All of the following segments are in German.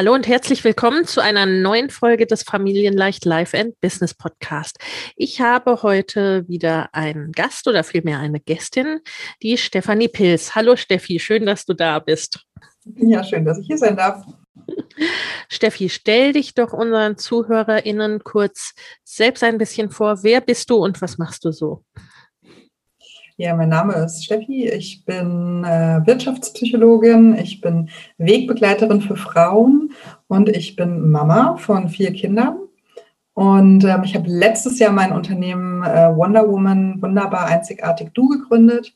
Hallo und herzlich willkommen zu einer neuen Folge des Familienleicht Life and Business Podcast. Ich habe heute wieder einen Gast oder vielmehr eine Gästin, die Stefanie Pils. Hallo Steffi, schön, dass du da bist. Ja, schön, dass ich hier sein darf. Steffi, stell dich doch unseren ZuhörerInnen kurz selbst ein bisschen vor. Wer bist du und was machst du so? Ja, mein Name ist Steffi. Ich bin äh, Wirtschaftspsychologin. Ich bin Wegbegleiterin für Frauen und ich bin Mama von vier Kindern. Und ähm, ich habe letztes Jahr mein Unternehmen äh, Wonder Woman wunderbar einzigartig Du gegründet.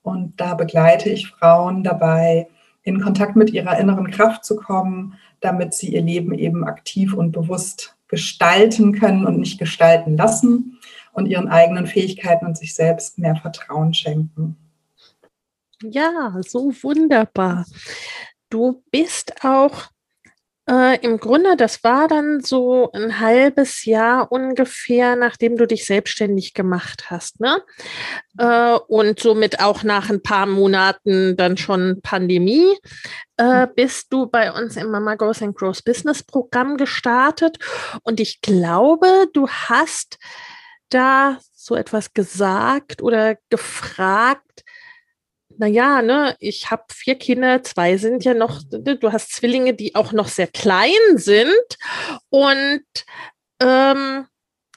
Und da begleite ich Frauen dabei, in Kontakt mit ihrer inneren Kraft zu kommen, damit sie ihr Leben eben aktiv und bewusst gestalten können und nicht gestalten lassen und ihren eigenen Fähigkeiten und sich selbst mehr Vertrauen schenken. Ja, so wunderbar. Du bist auch äh, Im Grunde, das war dann so ein halbes Jahr ungefähr, nachdem du dich selbstständig gemacht hast, ne? Äh, und somit auch nach ein paar Monaten dann schon Pandemie, äh, mhm. bist du bei uns im Mama Goes and Grows Business Programm gestartet. Und ich glaube, du hast da so etwas gesagt oder gefragt, naja, ne, ich habe vier Kinder, zwei sind ja noch, du hast Zwillinge, die auch noch sehr klein sind. Und ähm,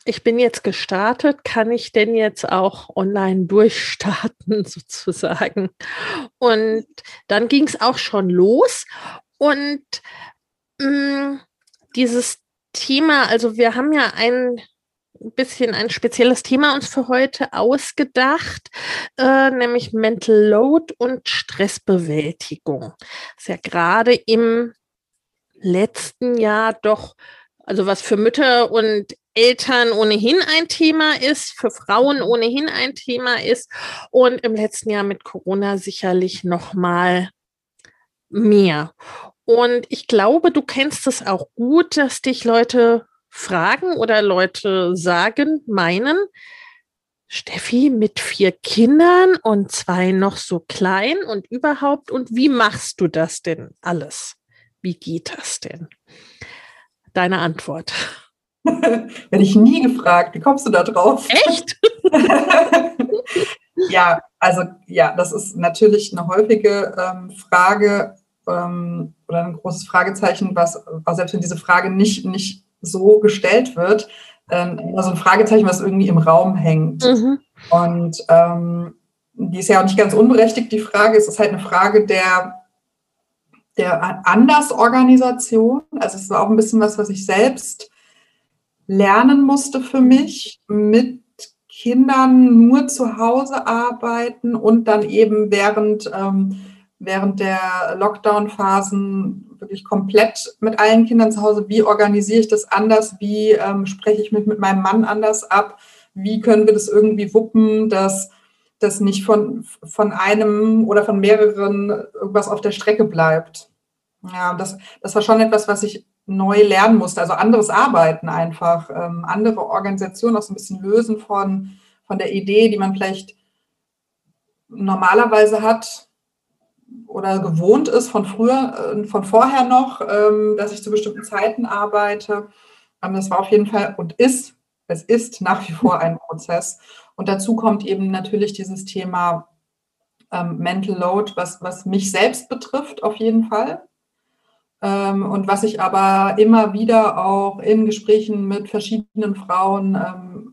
ich bin jetzt gestartet, kann ich denn jetzt auch online durchstarten sozusagen? Und dann ging es auch schon los. Und mh, mm, dieses Thema, also wir haben ja ein bisschen ein spezielles Thema uns für heute ausgedacht, äh, nämlich Mental Load und Stressbewältigung. Das ist ja gerade im letzten Jahr doch, also was für Mütter und Eltern ohnehin ein Thema ist, für Frauen ohnehin ein Thema ist und im letzten Jahr mit Corona sicherlich noch mal mehr. Und ich glaube, du kennst es auch gut, dass dich Leute fragen oder Leute sagen, meinen, Steffi mit vier Kindern und zwei noch so klein und überhaupt. Und wie machst du das denn alles? Wie geht das denn? Deine Antwort. Werde ich nie gefragt. Wie kommst du da drauf? Echt? ja, also ja, das ist natürlich eine häufige ähm, Frage ähm, oder ein großes Fragezeichen, was, was selbst wenn diese Frage nicht, nicht so gestellt wird, ähm, immer so ein Fragezeichen, was irgendwie im Raum hängt. Mhm. Und ähm, die ist ja auch nicht ganz unberechtigt, die Frage. Es ist halt eine Frage der, der Andersorganisation. Also es ist auch ein bisschen was, was ich selbst lernen musste für mich, mit Kindern nur zu Hause arbeiten und dann eben während, ähm, während der Lockdown-Phasen wirklich komplett mit allen Kindern zu Hause. Wie organisiere ich das anders? Wie ähm, spreche ich mich mit meinem Mann anders ab? Wie können wir das irgendwie wuppen, dass das nicht von, von einem oder von mehreren irgendwas auf der Strecke bleibt? Ja, das, das war schon etwas, was ich neu lernen musste. Also anderes Arbeiten einfach, ähm, andere Organisationen auch so ein bisschen lösen von, von der Idee, die man vielleicht normalerweise hat, oder gewohnt ist von früher, äh, von vorher noch, ähm, dass ich zu bestimmten Zeiten arbeite. Ähm, das war auf jeden Fall und ist, es ist nach wie vor ein Prozess. Und dazu kommt eben natürlich dieses Thema ähm, Mental Load, was, was mich selbst betrifft, auf jeden Fall. Und was ich aber immer wieder auch in Gesprächen mit verschiedenen Frauen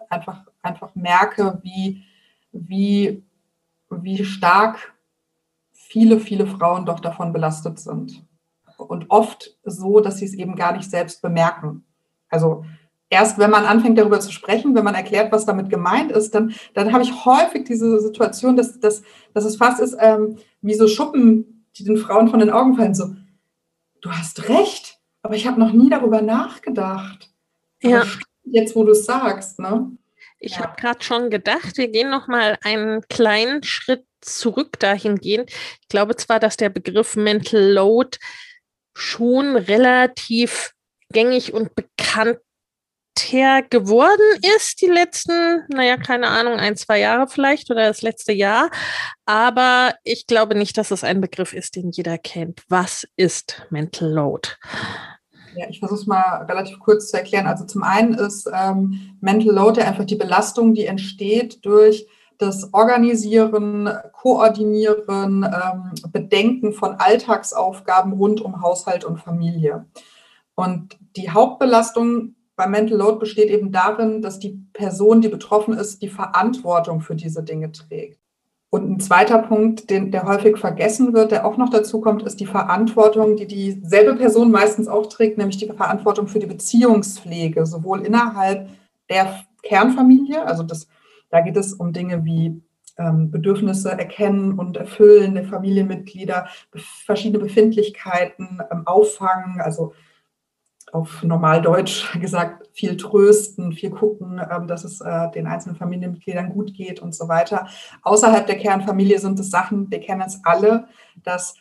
einfach, einfach merke, wie, wie, wie stark viele, viele Frauen doch davon belastet sind. Und oft so, dass sie es eben gar nicht selbst bemerken. Also erst wenn man anfängt darüber zu sprechen, wenn man erklärt, was damit gemeint ist, dann, dann habe ich häufig diese Situation, dass, dass, dass es fast ist ähm, wie so Schuppen, die den Frauen von den Augen fallen. So, du hast recht, aber ich habe noch nie darüber nachgedacht. Ja. Jetzt, wo du es sagst, ne? Ich ja. habe gerade schon gedacht, wir gehen noch mal einen kleinen Schritt zurück dahingehend. Ich glaube zwar, dass der Begriff Mental Load schon relativ gängig und bekannt geworden ist, die letzten, naja, keine Ahnung, ein, zwei Jahre vielleicht oder das letzte Jahr. Aber ich glaube nicht, dass es ein Begriff ist, den jeder kennt. Was ist Mental Load? Ja, ich versuche es mal relativ kurz zu erklären. Also zum einen ist ähm, Mental Load ja einfach die Belastung, die entsteht durch das Organisieren, Koordinieren, ähm, Bedenken von Alltagsaufgaben rund um Haushalt und Familie. Und die Hauptbelastung bei Mental Load besteht eben darin, dass die Person, die betroffen ist, die Verantwortung für diese Dinge trägt. Und ein zweiter Punkt, den, der häufig vergessen wird, der auch noch dazu kommt, ist die Verantwortung, die dieselbe Person meistens auch trägt, nämlich die Verantwortung für die Beziehungspflege, sowohl innerhalb der Kernfamilie, also das, da geht es um Dinge wie ähm, Bedürfnisse erkennen und erfüllen der Familienmitglieder, verschiedene Befindlichkeiten ähm, auffangen, also auf Normaldeutsch gesagt, viel trösten, viel gucken, ähm, dass es äh, den einzelnen Familienmitgliedern gut geht und so weiter. Außerhalb der Kernfamilie sind es Sachen, wir kennen es alle, dass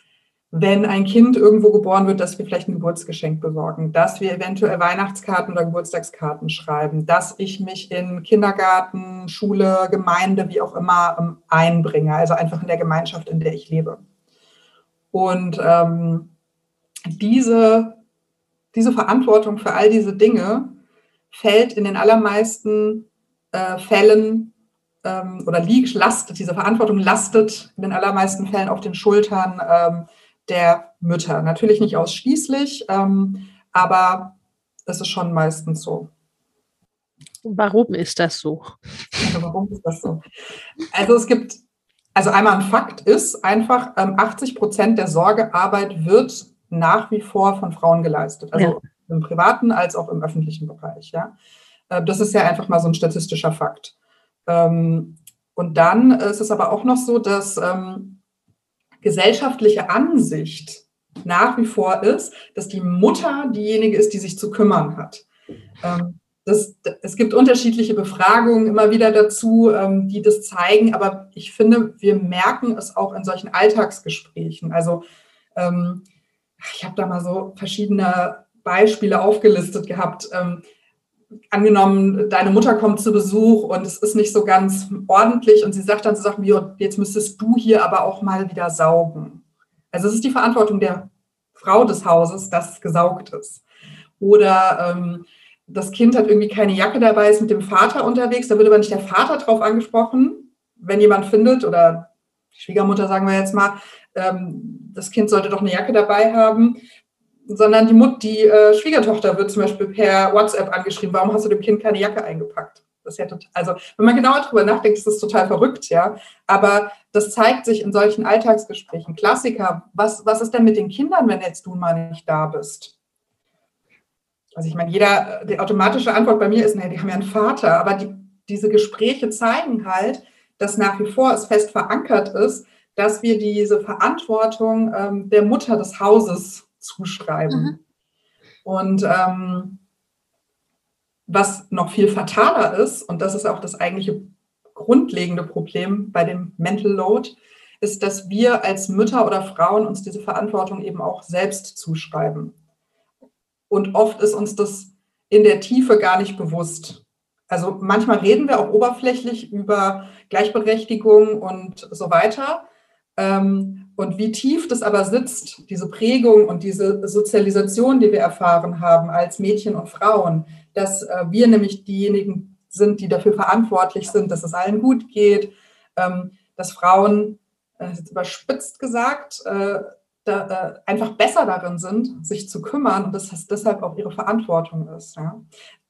wenn ein Kind irgendwo geboren wird, dass wir vielleicht ein Geburtsgeschenk besorgen, dass wir eventuell Weihnachtskarten oder Geburtstagskarten schreiben, dass ich mich in Kindergarten, Schule, Gemeinde, wie auch immer ähm, einbringe, also einfach in der Gemeinschaft, in der ich lebe. Und ähm, diese diese Verantwortung für all diese Dinge fällt in den allermeisten äh, Fällen ähm, oder liegt, lastet, diese Verantwortung lastet in den allermeisten Fällen auf den Schultern ähm, der Mütter. Natürlich nicht ausschließlich, ähm, aber es ist schon meistens so. Warum ist das so? Also warum ist das so? Also es gibt, also einmal ein Fakt ist einfach, 80 ähm, Prozent der Sorgearbeit wird nach wie vor von Frauen geleistet. Also ja. im privaten als auch im öffentlichen Bereich. Ja. Äh, das ist ja einfach mal so ein statistischer Fakt. Ähm, und dann ist es aber auch noch so, dass ähm, gesellschaftliche Ansicht nach wie vor ist, dass die Mutter diejenige ist, die sich zu kümmern hat. Ähm, das, es gibt unterschiedliche Befragungen immer wieder dazu, die das zeigen, aber ich finde, wir merken es auch in solchen Alltagsgesprächen. Also ich habe da mal so verschiedene Beispiele aufgelistet gehabt. Angenommen, deine Mutter kommt zu Besuch und es ist nicht so ganz ordentlich und sie sagt dann so Sachen wie, jetzt müsstest du hier aber auch mal wieder saugen. Also es ist die Verantwortung der Frau des Hauses, dass es gesaugt ist. Oder ähm, das Kind hat irgendwie keine Jacke dabei, ist mit dem Vater unterwegs, da wird aber nicht der Vater drauf angesprochen, wenn jemand findet oder die Schwiegermutter sagen wir jetzt mal, ähm, das Kind sollte doch eine Jacke dabei haben, sondern die, Mut, die äh, Schwiegertochter wird zum Beispiel per WhatsApp angeschrieben, warum hast du dem Kind keine Jacke eingepackt? Das ja total, also wenn man genauer darüber nachdenkt, ist das total verrückt, ja. Aber das zeigt sich in solchen Alltagsgesprächen. Klassiker, was, was ist denn mit den Kindern, wenn jetzt du mal nicht da bist? Also ich meine, jeder, die automatische Antwort bei mir ist, naja, die haben ja einen Vater, aber die, diese Gespräche zeigen halt, dass nach wie vor es fest verankert ist, dass wir diese Verantwortung ähm, der Mutter des Hauses zuschreiben. Mhm. Und ähm, was noch viel fataler ist, und das ist auch das eigentliche grundlegende Problem bei dem Mental Load, ist, dass wir als Mütter oder Frauen uns diese Verantwortung eben auch selbst zuschreiben. Und oft ist uns das in der Tiefe gar nicht bewusst. Also manchmal reden wir auch oberflächlich über Gleichberechtigung und so weiter. Ähm, und wie tief das aber sitzt, diese Prägung und diese Sozialisation, die wir erfahren haben als Mädchen und Frauen, dass äh, wir nämlich diejenigen sind, die dafür verantwortlich sind, dass es allen gut geht, ähm, dass Frauen, äh, jetzt überspitzt gesagt, äh, einfach besser darin sind, sich zu kümmern und dass das deshalb auch ihre Verantwortung ist.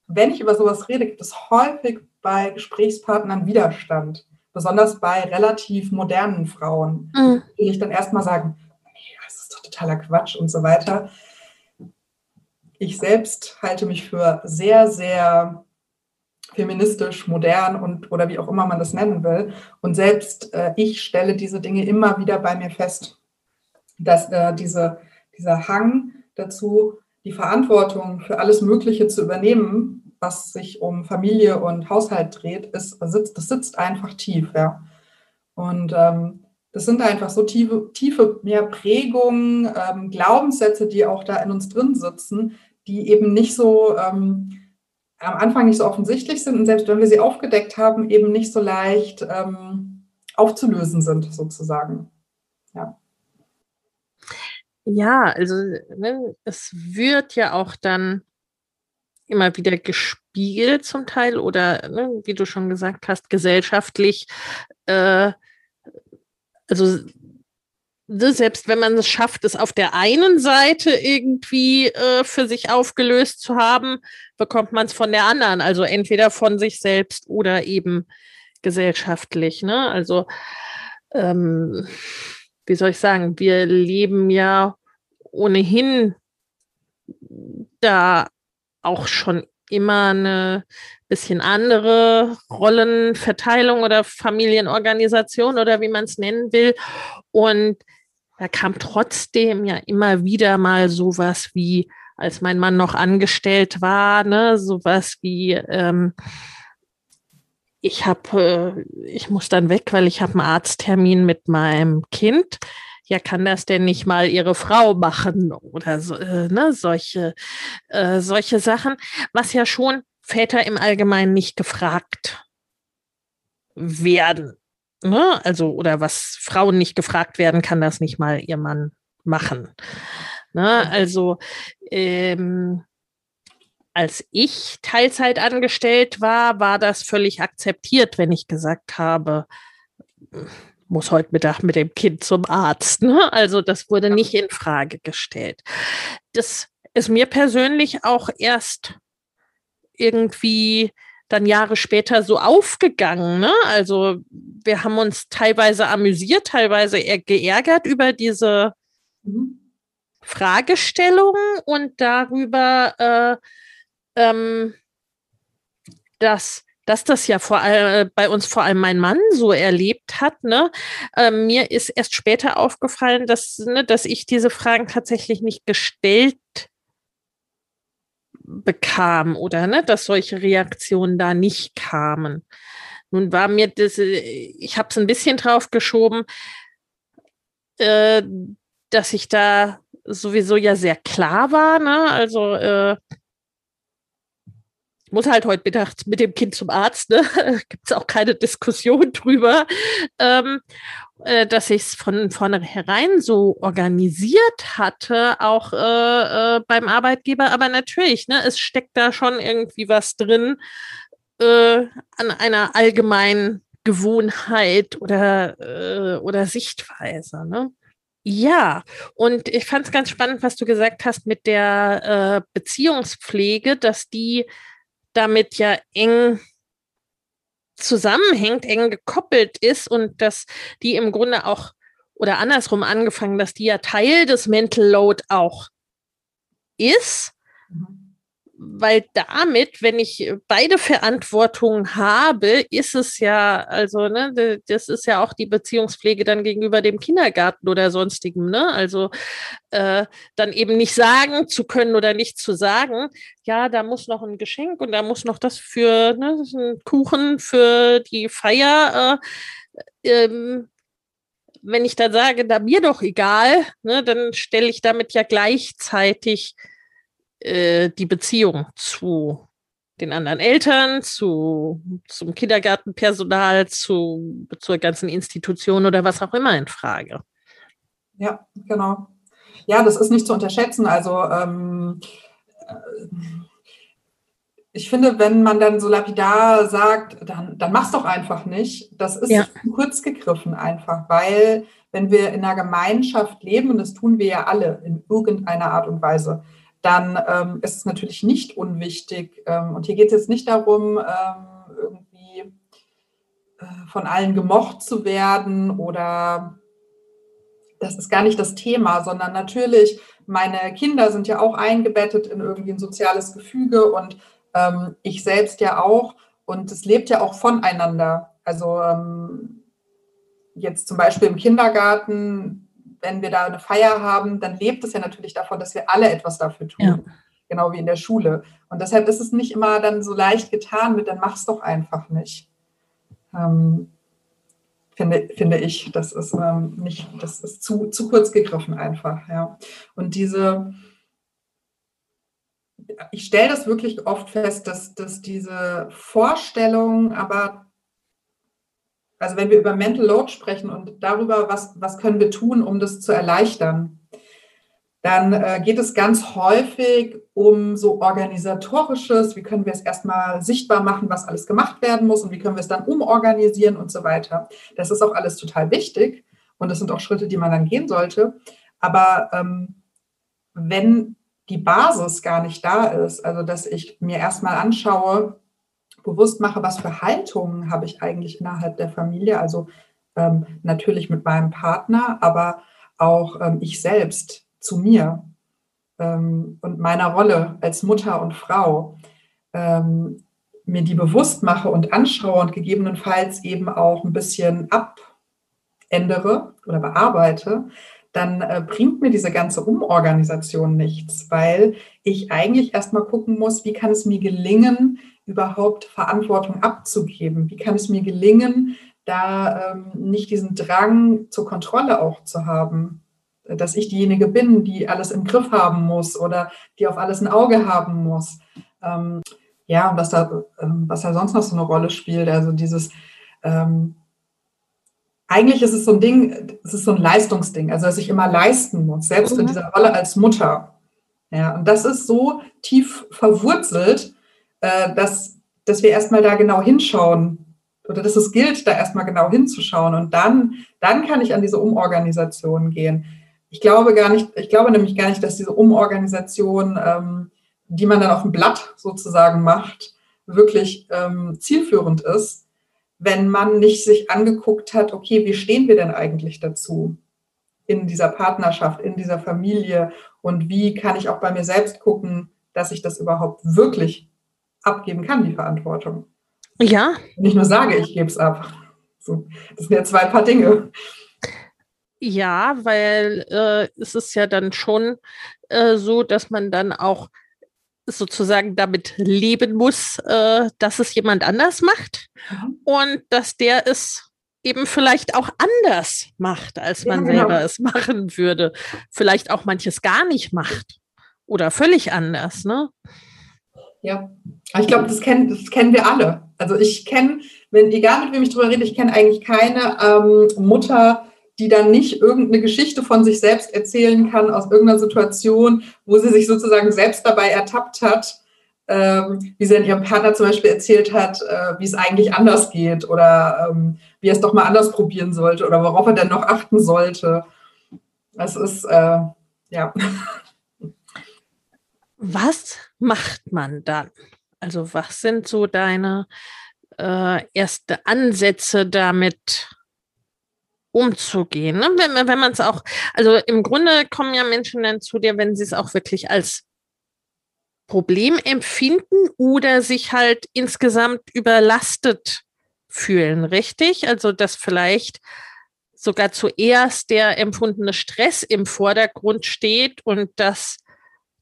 Wenn ich über sowas rede, gibt es häufig bei Gesprächspartnern Widerstand, besonders bei relativ modernen Frauen, mhm. die ich dann erstmal sagen, nee, das ist doch totaler Quatsch und so weiter. Ich selbst halte mich für sehr, sehr feministisch, modern und oder wie auch immer man das nennen will. Und selbst äh, ich stelle diese Dinge immer wieder bei mir fest, dass äh, diese, dieser Hang dazu, die Verantwortung für alles Mögliche zu übernehmen, was sich um Familie und Haushalt dreht, ist, sitzt, das sitzt einfach tief, ja. Und ähm, das sind einfach so tiefe, tiefe mehr Prägungen, ähm, Glaubenssätze, die auch da in uns drin sitzen, die eben nicht so ähm, am Anfang nicht so offensichtlich sind und selbst wenn wir sie aufgedeckt haben, eben nicht so leicht ähm, aufzulösen sind, sozusagen. Ja. Ja, also ne, es wird ja auch dann immer wieder gespiegelt zum Teil oder, ne, wie du schon gesagt hast, gesellschaftlich. Äh, also Ne, selbst wenn man es schafft, es auf der einen Seite irgendwie äh, für sich aufgelöst zu haben, bekommt man es von der anderen. Also entweder von sich selbst oder eben gesellschaftlich. Ne? Also ähm, wie soll ich sagen, wir leben ja ohnehin da auch schon immer eine bisschen andere Rollenverteilung oder Familienorganisation oder wie man es nennen will. Und da kam trotzdem ja immer wieder mal sowas wie, als mein Mann noch angestellt war, ne, sowas wie, ähm, ich habe, äh, ich muss dann weg, weil ich habe einen Arzttermin mit meinem Kind. Ja, kann das denn nicht mal ihre Frau machen oder so, äh, ne, solche, äh, solche Sachen, was ja schon Väter im Allgemeinen nicht gefragt werden. Ne? Also, oder was Frauen nicht gefragt werden, kann das nicht mal ihr Mann machen. Ne? Also, ähm, als ich Teilzeit angestellt war, war das völlig akzeptiert, wenn ich gesagt habe, muss heute Mittag mit dem Kind zum Arzt. Ne? Also das wurde nicht in Frage gestellt. Das ist mir persönlich auch erst irgendwie dann Jahre später so aufgegangen. Ne? Also wir haben uns teilweise amüsiert, teilweise eher geärgert über diese mhm. Fragestellungen und darüber, äh, ähm, dass dass das ja vor allem bei uns vor allem mein Mann so erlebt hat. Ne? Äh, mir ist erst später aufgefallen, dass, ne, dass ich diese Fragen tatsächlich nicht gestellt bekam oder ne, dass solche Reaktionen da nicht kamen. Nun war mir das, äh, ich habe es ein bisschen drauf geschoben, äh, dass ich da sowieso ja sehr klar war. Ne? Also äh, muss halt heute Mittag mit dem Kind zum Arzt, ne? Gibt es auch keine Diskussion drüber. Ähm, äh, dass ich es von vornherein so organisiert hatte, auch äh, äh, beim Arbeitgeber. Aber natürlich, ne, es steckt da schon irgendwie was drin äh, an einer allgemeinen Gewohnheit oder, äh, oder Sichtweise. Ne? Ja, und ich fand es ganz spannend, was du gesagt hast mit der äh, Beziehungspflege, dass die damit ja eng zusammenhängt, eng gekoppelt ist und dass die im Grunde auch, oder andersrum angefangen, dass die ja Teil des Mental Load auch ist. Mhm weil damit, wenn ich beide Verantwortungen habe, ist es ja, also, ne, das ist ja auch die Beziehungspflege dann gegenüber dem Kindergarten oder sonstigem, ne? Also äh, dann eben nicht sagen zu können oder nicht zu sagen, ja, da muss noch ein Geschenk und da muss noch das für ne, ein Kuchen für die Feier. Äh, ähm, wenn ich dann sage, da mir doch egal, ne, dann stelle ich damit ja gleichzeitig äh, die Beziehung zu den anderen Eltern, zu, zum Kindergartenpersonal, zu, zur ganzen Institution oder was auch immer in Frage. Ja, genau. Ja, das ist nicht zu unterschätzen. Also ähm, ich finde, wenn man dann so lapidar sagt, dann, dann mach's doch einfach nicht, das ist ja. kurz gegriffen einfach, weil wenn wir in einer Gemeinschaft leben, und das tun wir ja alle in irgendeiner Art und Weise, dann ähm, ist es natürlich nicht unwichtig. Ähm, und hier geht es jetzt nicht darum, ähm, irgendwie äh, von allen gemocht zu werden oder das ist gar nicht das Thema, sondern natürlich, meine Kinder sind ja auch eingebettet in irgendwie ein soziales Gefüge und ähm, ich selbst ja auch. Und es lebt ja auch voneinander. Also ähm, jetzt zum Beispiel im Kindergarten, wenn wir da eine Feier haben, dann lebt es ja natürlich davon, dass wir alle etwas dafür tun. Ja. Genau wie in der Schule. Und deshalb ist es nicht immer dann so leicht getan mit, dann mach's doch einfach nicht. Ähm, finde, finde ich. Das ist ähm, nicht, das ist zu, zu kurz gegriffen einfach, ja. Und diese, ich stelle das wirklich oft fest, dass, dass diese Vorstellung, aber also wenn wir über Mental Load sprechen und darüber, was, was können wir tun, um das zu erleichtern, dann äh, geht es ganz häufig um so organisatorisches, wie können wir es erstmal sichtbar machen, was alles gemacht werden muss und wie können wir es dann umorganisieren und so weiter. Das ist auch alles total wichtig und das sind auch Schritte, die man dann gehen sollte. Aber ähm, wenn die Basis gar nicht da ist, also dass ich mir erstmal anschaue, bewusst mache, was für Haltungen habe ich eigentlich innerhalb der Familie, also ähm, natürlich mit meinem Partner, aber auch ähm, ich selbst zu mir ähm, und meiner Rolle als Mutter und Frau ähm, mir die bewusst mache und anschaue und gegebenenfalls eben auch ein bisschen abändere oder bearbeite, dann äh, bringt mir diese ganze Umorganisation nichts, weil ich eigentlich erstmal gucken muss, wie kann es mir gelingen, überhaupt Verantwortung abzugeben? Wie kann es mir gelingen, da ähm, nicht diesen Drang zur Kontrolle auch zu haben? dass ich diejenige bin, die alles im Griff haben muss oder die auf alles ein Auge haben muss. Ähm, ja, was da, ähm, was da sonst noch so eine Rolle spielt, also dieses, ähm, eigentlich ist es so ein Ding, es ist so ein Leistungsding, also dass ich immer leisten muss, selbst mhm. in dieser Rolle als Mutter. Ja, und das ist so tief verwurzelt, äh, dass, dass wir erstmal da genau hinschauen oder dass es gilt, da erstmal genau hinzuschauen. Und dann, dann kann ich an diese Umorganisation gehen. Ich glaube gar nicht, ich glaube nämlich gar nicht, dass diese Umorganisation, ähm, die man dann auf dem Blatt sozusagen macht, wirklich ähm, zielführend ist, wenn man nicht sich angeguckt hat, okay, wie stehen wir denn eigentlich dazu in dieser Partnerschaft, in dieser Familie? Und wie kann ich auch bei mir selbst gucken, dass ich das überhaupt wirklich abgeben kann, die Verantwortung. Ja. Nicht nur sage, ich gebe es ab. So, das sind ja zwei Paar Dinge. Ja, weil äh, es ist ja dann schon äh, so, dass man dann auch sozusagen damit leben muss, äh, dass es jemand anders macht mhm. und dass der es eben vielleicht auch anders macht, als man ja, genau. selber es machen würde. Vielleicht auch manches gar nicht macht oder völlig anders, ne? Ja, ich glaube, das kennen, das kennen wir alle. Also ich kenne, wenn, egal mit wem ich drüber rede, ich kenne eigentlich keine ähm, Mutter, die dann nicht irgendeine Geschichte von sich selbst erzählen kann aus irgendeiner Situation, wo sie sich sozusagen selbst dabei ertappt hat, ähm, wie sie dann ihrem Partner zum Beispiel erzählt hat, äh, wie es eigentlich anders geht oder ähm, wie er es doch mal anders probieren sollte oder worauf er denn noch achten sollte. Das ist, äh, ja. Was macht man dann? Also was sind so deine äh, erste Ansätze damit? umzugehen. Ne? Wenn, wenn man es auch, also im Grunde kommen ja Menschen dann zu dir, wenn sie es auch wirklich als Problem empfinden oder sich halt insgesamt überlastet fühlen, richtig? Also dass vielleicht sogar zuerst der empfundene Stress im Vordergrund steht und dass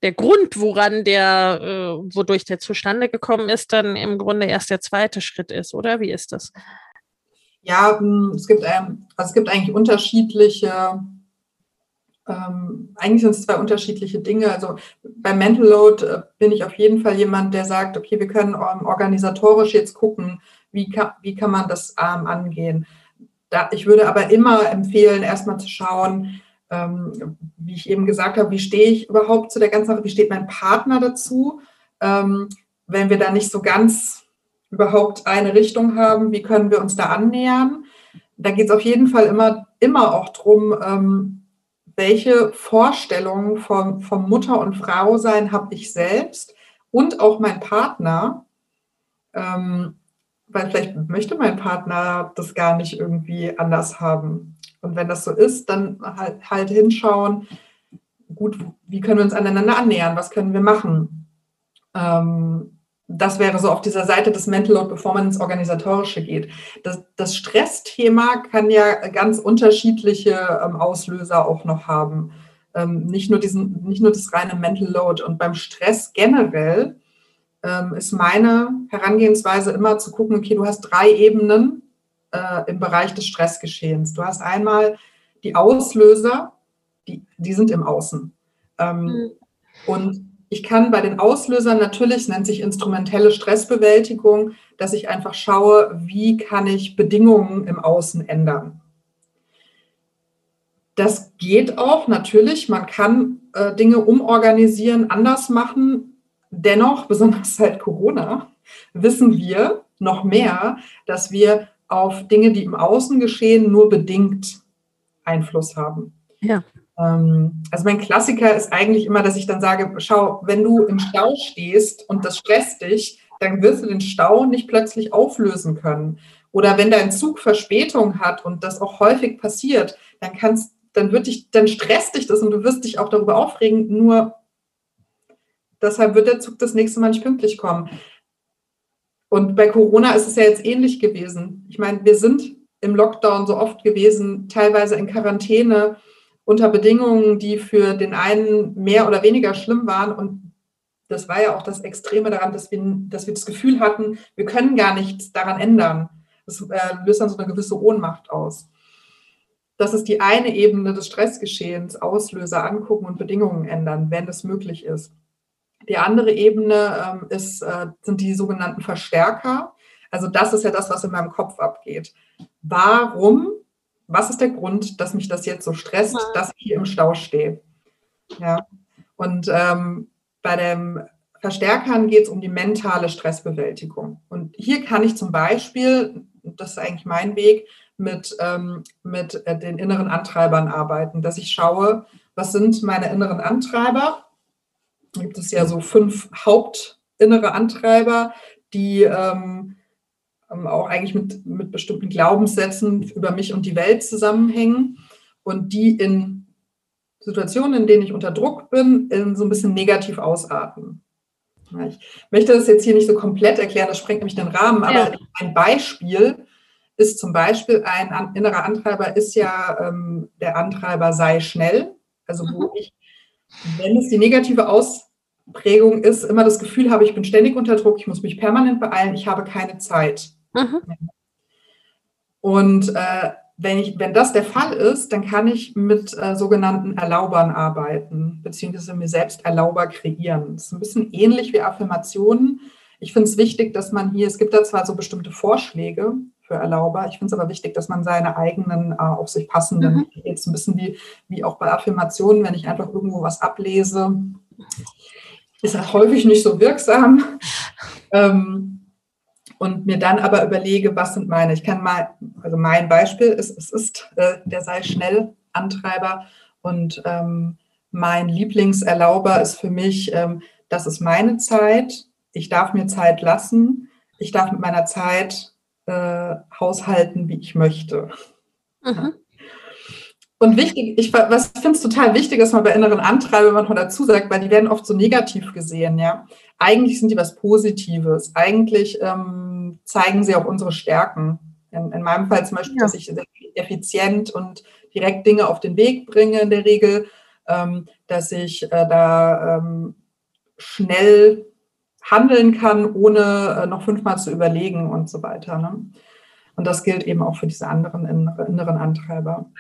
der Grund, woran der, äh, wodurch der zustande gekommen ist, dann im Grunde erst der zweite Schritt ist, oder? Wie ist das? Ja, hm, es gibt, ähm, also es gibt eigentlich unterschiedliche, ähm, eigentlich sind es zwei unterschiedliche Dinge. Also beim Mental Load äh, bin ich auf jeden Fall jemand, der sagt, okay, wir können ähm, organisatorisch jetzt gucken, wie kann, wie kann man das ähm, angehen. Da, ich würde aber immer empfehlen, erstmal zu schauen, ähm, wie ich eben gesagt habe, wie stehe ich überhaupt zu der ganzen Sache, wie steht mein Partner dazu? Ähm, wenn wir da nicht so ganz überhaupt eine Richtung haben, wie können wir uns da annähern? Da geht es auf jeden Fall immer, immer auch darum, ähm, welche Vorstellungen vom, vom Mutter- und Frau-Sein habe ich selbst und auch mein Partner. Ähm, weil vielleicht möchte mein Partner das gar nicht irgendwie anders haben. Und wenn das so ist, dann halt, halt hinschauen, gut, wie können wir uns aneinander annähern? Was können wir machen? Ähm, das wäre so auf dieser Seite des Mental Load, bevor man ins Organisatorische geht. Das, das Stressthema kann ja ganz unterschiedliche ähm, Auslöser auch noch haben. Ähm, nicht, nur diesen, nicht nur das reine Mental Load. Und beim Stress generell ähm, ist meine Herangehensweise immer zu gucken, okay, du hast drei Ebenen äh, im Bereich des Stressgeschehens. Du hast einmal die Auslöser, die, die sind im Außen. Ähm, mhm. Und ich kann bei den Auslösern natürlich, es nennt sich instrumentelle Stressbewältigung, dass ich einfach schaue, wie kann ich Bedingungen im Außen ändern. Das geht auch natürlich. Man kann äh, Dinge umorganisieren, anders machen. Dennoch, besonders seit Corona, wissen wir noch mehr, dass wir auf Dinge, die im Außen geschehen, nur bedingt Einfluss haben. Ja. Ähm, also mein Klassiker ist eigentlich immer, dass ich dann sage, schau, wenn du im Stau stehst und das stresst dich, dann wirst du den Stau nicht plötzlich auflösen können. Oder wenn dein Zug Verspätung hat und das auch häufig passiert, dann kannst, dann wird dich, dann stresst dich das und du wirst dich auch darüber aufregen. Nur deshalb wird der Zug das nächste Mal nicht pünktlich kommen. Und bei Corona ist es ja jetzt ähnlich gewesen. Ich meine, wir sind im Lockdown so oft gewesen, teilweise in Quarantäne unter Bedingungen, die für den einen mehr oder weniger schlimm waren. Und das war ja auch das Extreme daran, dass wir, dass wir das Gefühl hatten, wir können gar nichts daran ändern. Das äh, löst dann so eine gewisse Ohnmacht aus. Das ist die eine Ebene des Stressgeschehens, Auslöser angucken und Bedingungen ändern, wenn es möglich ist. Die andere Ebene ähm, ist, äh, sind die sogenannten Verstärker. Also das ist ja das, was in meinem Kopf abgeht. Warum was ist der Grund, dass mich das jetzt so stresst, dass ich hier im Stau stehe? Ja. Und ähm, bei den Verstärkern geht es um die mentale Stressbewältigung. Und hier kann ich zum Beispiel, das ist eigentlich mein Weg, mit, ähm, mit äh, den inneren Antreibern arbeiten, dass ich schaue, was sind meine inneren Antreiber? Da gibt es ja so fünf hauptinnere Antreiber, die ähm, ähm, auch eigentlich mit, mit bestimmten Glaubenssätzen über mich und die Welt zusammenhängen und die in Situationen, in denen ich unter Druck bin, in so ein bisschen negativ ausarten. Ich möchte das jetzt hier nicht so komplett erklären, das sprengt nämlich den Rahmen, aber ja. ein Beispiel ist zum Beispiel ein innerer Antreiber, ist ja ähm, der Antreiber sei schnell. Also wo mhm. ich, wenn es die negative Ausprägung ist, immer das Gefühl habe, ich bin ständig unter Druck, ich muss mich permanent beeilen, ich habe keine Zeit. Mhm. Und äh, wenn, ich, wenn das der Fall ist, dann kann ich mit äh, sogenannten Erlaubern arbeiten, beziehungsweise mir selbst Erlauber kreieren. Das ist ein bisschen ähnlich wie Affirmationen. Ich finde es wichtig, dass man hier, es gibt da zwar so bestimmte Vorschläge für Erlauber, ich finde es aber wichtig, dass man seine eigenen, äh, auf sich passenden, mhm. jetzt ein bisschen wie, wie auch bei Affirmationen, wenn ich einfach irgendwo was ablese, ist das häufig nicht so wirksam. Ähm, und mir dann aber überlege, was sind meine. Ich kann mal, also mein Beispiel ist, es ist äh, der sei schnell Antreiber und ähm, mein Lieblingserlauber ist für mich, ähm, das ist meine Zeit. Ich darf mir Zeit lassen. Ich darf mit meiner Zeit äh, haushalten, wie ich möchte. Mhm. Und wichtig, ich was finde es total wichtig, dass man bei inneren Antreibern manchmal dazu sagt, weil die werden oft so negativ gesehen, ja. Eigentlich sind die was Positives. Eigentlich ähm, zeigen sie auch unsere Stärken. In, in meinem Fall zum Beispiel, ja. dass ich sehr effizient und direkt Dinge auf den Weg bringe in der Regel, ähm, dass ich äh, da ähm, schnell handeln kann, ohne äh, noch fünfmal zu überlegen und so weiter. Ne? Und das gilt eben auch für diese anderen inneren Antreiber.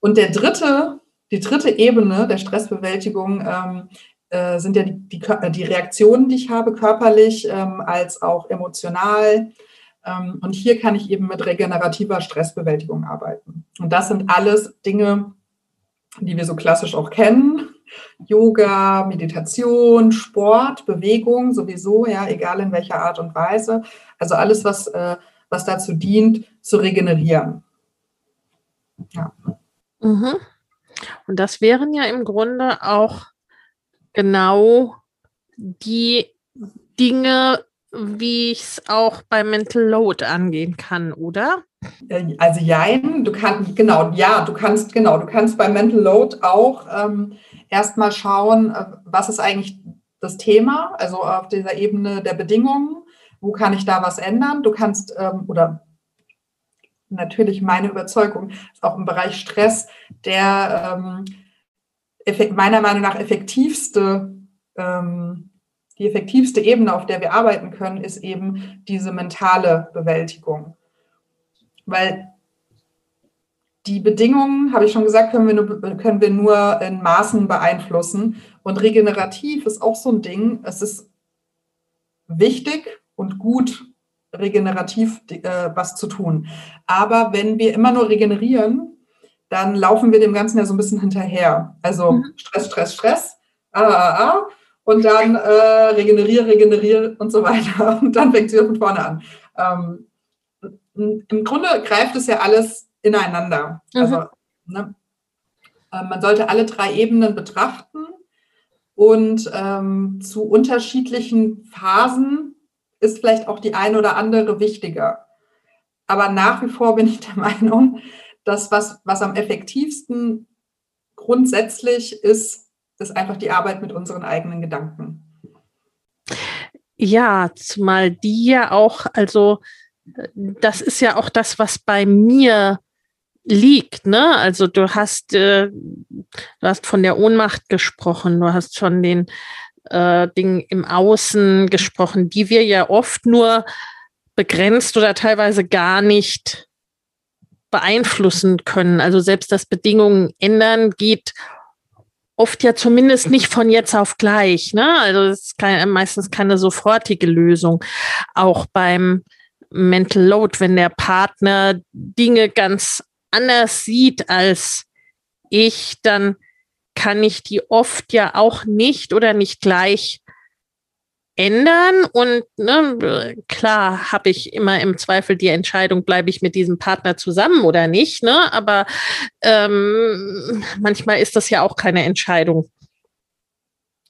Und der dritte, die dritte Ebene der Stressbewältigung ähm, äh, sind ja die, die, die, Reaktionen, die ich habe, körperlich ähm, als auch emotional. Ähm, und hier kann ich eben mit regenerativer Stressbewältigung arbeiten. Und das sind alles Dinge, die wir so klassisch auch kennen. Yoga, Meditation, Sport, Bewegung sowieso, ja, egal in welcher Art und Weise. Also alles, was, äh, was dazu dient, zu regenerieren. Ja. Mhm. Und das wären ja im Grunde auch genau die Dinge, wie ich es auch bei Mental Load angehen kann, oder? Äh, also jein, du kannst, genau, ja, du kannst, genau, du kannst bei Mental Load auch ähm, erstmal schauen, äh, was ist eigentlich das Thema, also auf dieser Ebene der Bedingungen, wo kann ich da was ändern? Du kannst, ähm, oder natürlich meine Überzeugung ist auch im Bereich Stress der ähm, meiner Meinung nach effektivste ähm, die effektivste Ebene, auf der wir arbeiten können, ist eben diese mentale Bewältigung. Weil die Bedingungen, habe ich schon gesagt, können wir, nur, können wir nur in Maßen beeinflussen. Und regenerativ ist auch so ein Ding. Es ist wichtig und gut, regenerativ äh, was zu tun. Aber wenn wir immer nur regenerieren, dann laufen wir dem Ganzen ja so ein bisschen hinterher. Also mhm. Stress, Stress, Stress. Ah, ah, ah und dann äh, regeneriere, regeneriere und so weiter. Und dann fängt es wieder von vorne an. Ähm, Im Grunde greift es ja alles ineinander. Mhm. Also ne, äh, man sollte alle drei Ebenen betrachten und ähm, zu unterschiedlichen Phasen ist vielleicht auch die eine oder andere wichtiger. Aber nach wie vor bin ich der Meinung, dass was, was am effektivsten grundsätzlich ist, ist einfach die Arbeit mit unseren eigenen Gedanken. Ja, zumal die ja auch, also das ist ja auch das, was bei mir liegt, ne? Also du hast, äh, du hast von der Ohnmacht gesprochen, du hast von den äh, Dingen im Außen gesprochen, die wir ja oft nur begrenzt oder teilweise gar nicht beeinflussen können. Also selbst das Bedingungen ändern geht oft ja zumindest nicht von jetzt auf gleich. Ne? Also es ist kein, meistens keine sofortige Lösung. Auch beim Mental Load, wenn der Partner Dinge ganz anders sieht als ich, dann kann ich die oft ja auch nicht oder nicht gleich ändern. Und ne, klar habe ich immer im Zweifel die Entscheidung, bleibe ich mit diesem Partner zusammen oder nicht. Ne? Aber ähm, manchmal ist das ja auch keine Entscheidung.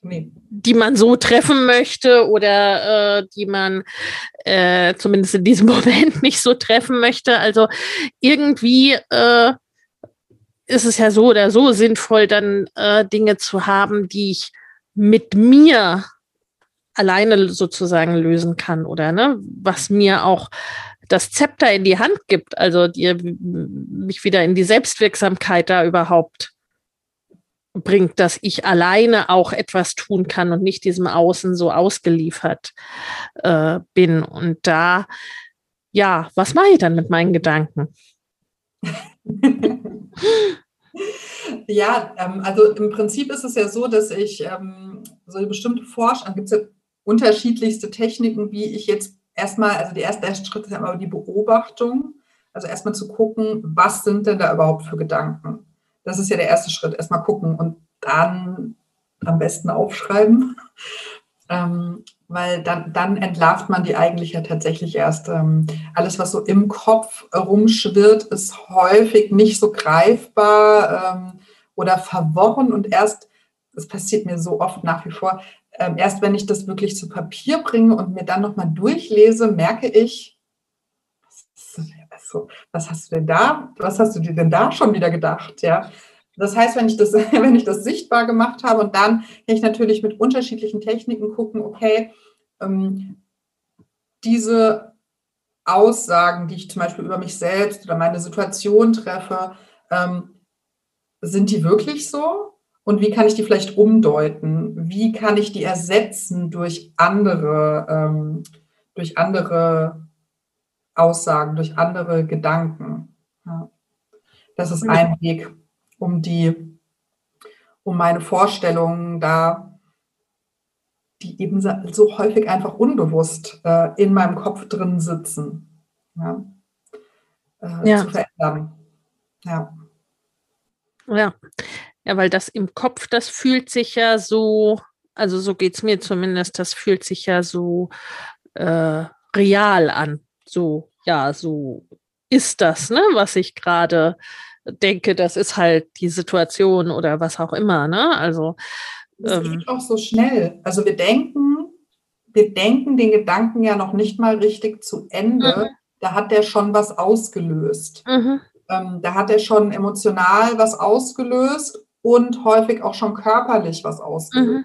Nee. die man so treffen möchte oder äh, die man äh, zumindest in diesem Moment nicht so treffen möchte. Also irgendwie äh, ist es ja so oder so sinnvoll, dann äh, Dinge zu haben, die ich mit mir alleine sozusagen lösen kann oder ne, was mir auch das Zepter in die Hand gibt, also die, mich wieder in die Selbstwirksamkeit da überhaupt bringt, dass ich alleine auch etwas tun kann und nicht diesem Außen so ausgeliefert äh, bin. Und da, ja, was mache ich dann mit meinen Gedanken? ja, ähm, also im Prinzip ist es ja so, dass ich ähm, so eine bestimmte Forschung, gibt es ja unterschiedlichste Techniken, wie ich jetzt erstmal, also der erste, erste Schritt ist ja immer die Beobachtung. Also erstmal zu gucken, was sind denn da überhaupt für Gedanken? Das ist ja der erste Schritt. Erstmal gucken und dann am besten aufschreiben. Ähm, weil dann, dann entlarvt man die eigentlich ja tatsächlich erst. Ähm, alles, was so im Kopf rumschwirrt, ist häufig nicht so greifbar ähm, oder verworren und erst, das passiert mir so oft nach wie vor, ähm, erst wenn ich das wirklich zu Papier bringe und mir dann nochmal durchlese, merke ich, also, was hast du denn da, was hast du dir denn da schon wieder gedacht, ja? Das heißt, wenn ich das, wenn ich das sichtbar gemacht habe und dann kann ich natürlich mit unterschiedlichen Techniken gucken, okay, ähm, diese Aussagen, die ich zum Beispiel über mich selbst oder meine Situation treffe, ähm, sind die wirklich so? und wie kann ich die vielleicht umdeuten? Wie kann ich die ersetzen durch andere, ähm, durch andere Aussagen, durch andere Gedanken? Ja. Das ist ein Weg, um die, um meine Vorstellungen da, die eben so häufig einfach unbewusst äh, in meinem Kopf drin sitzen, ja, äh, ja. zu verändern. Ja. Ja, Ja, weil das im Kopf, das fühlt sich ja so, also so geht es mir zumindest, das fühlt sich ja so äh, real an. So, ja, so ist das, ne, was ich gerade denke, das ist halt die Situation oder was auch immer, ne? Also es ähm, geht auch so schnell. Also wir denken, wir denken den Gedanken ja noch nicht mal richtig zu Ende. Mhm. Da hat der schon was ausgelöst. Mhm. Ähm, da hat er schon emotional was ausgelöst und häufig auch schon körperlich was ausgelöst. Mhm.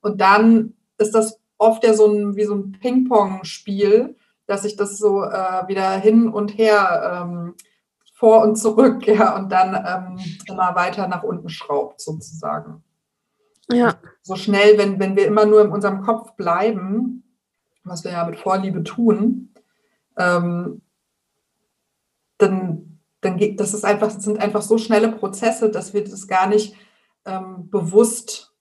Und dann ist das oft ja so ein, wie so ein Ping-Pong-Spiel, dass sich das so äh, wieder hin und her ähm, vor und zurück, ja, und dann ähm, immer weiter nach unten schraubt, sozusagen. Ja. So schnell, wenn, wenn wir immer nur in unserem Kopf bleiben, was wir ja mit Vorliebe tun, ähm, dann, dann geht, das ist einfach, das sind einfach so schnelle Prozesse, dass wir das gar nicht ähm, bewusst,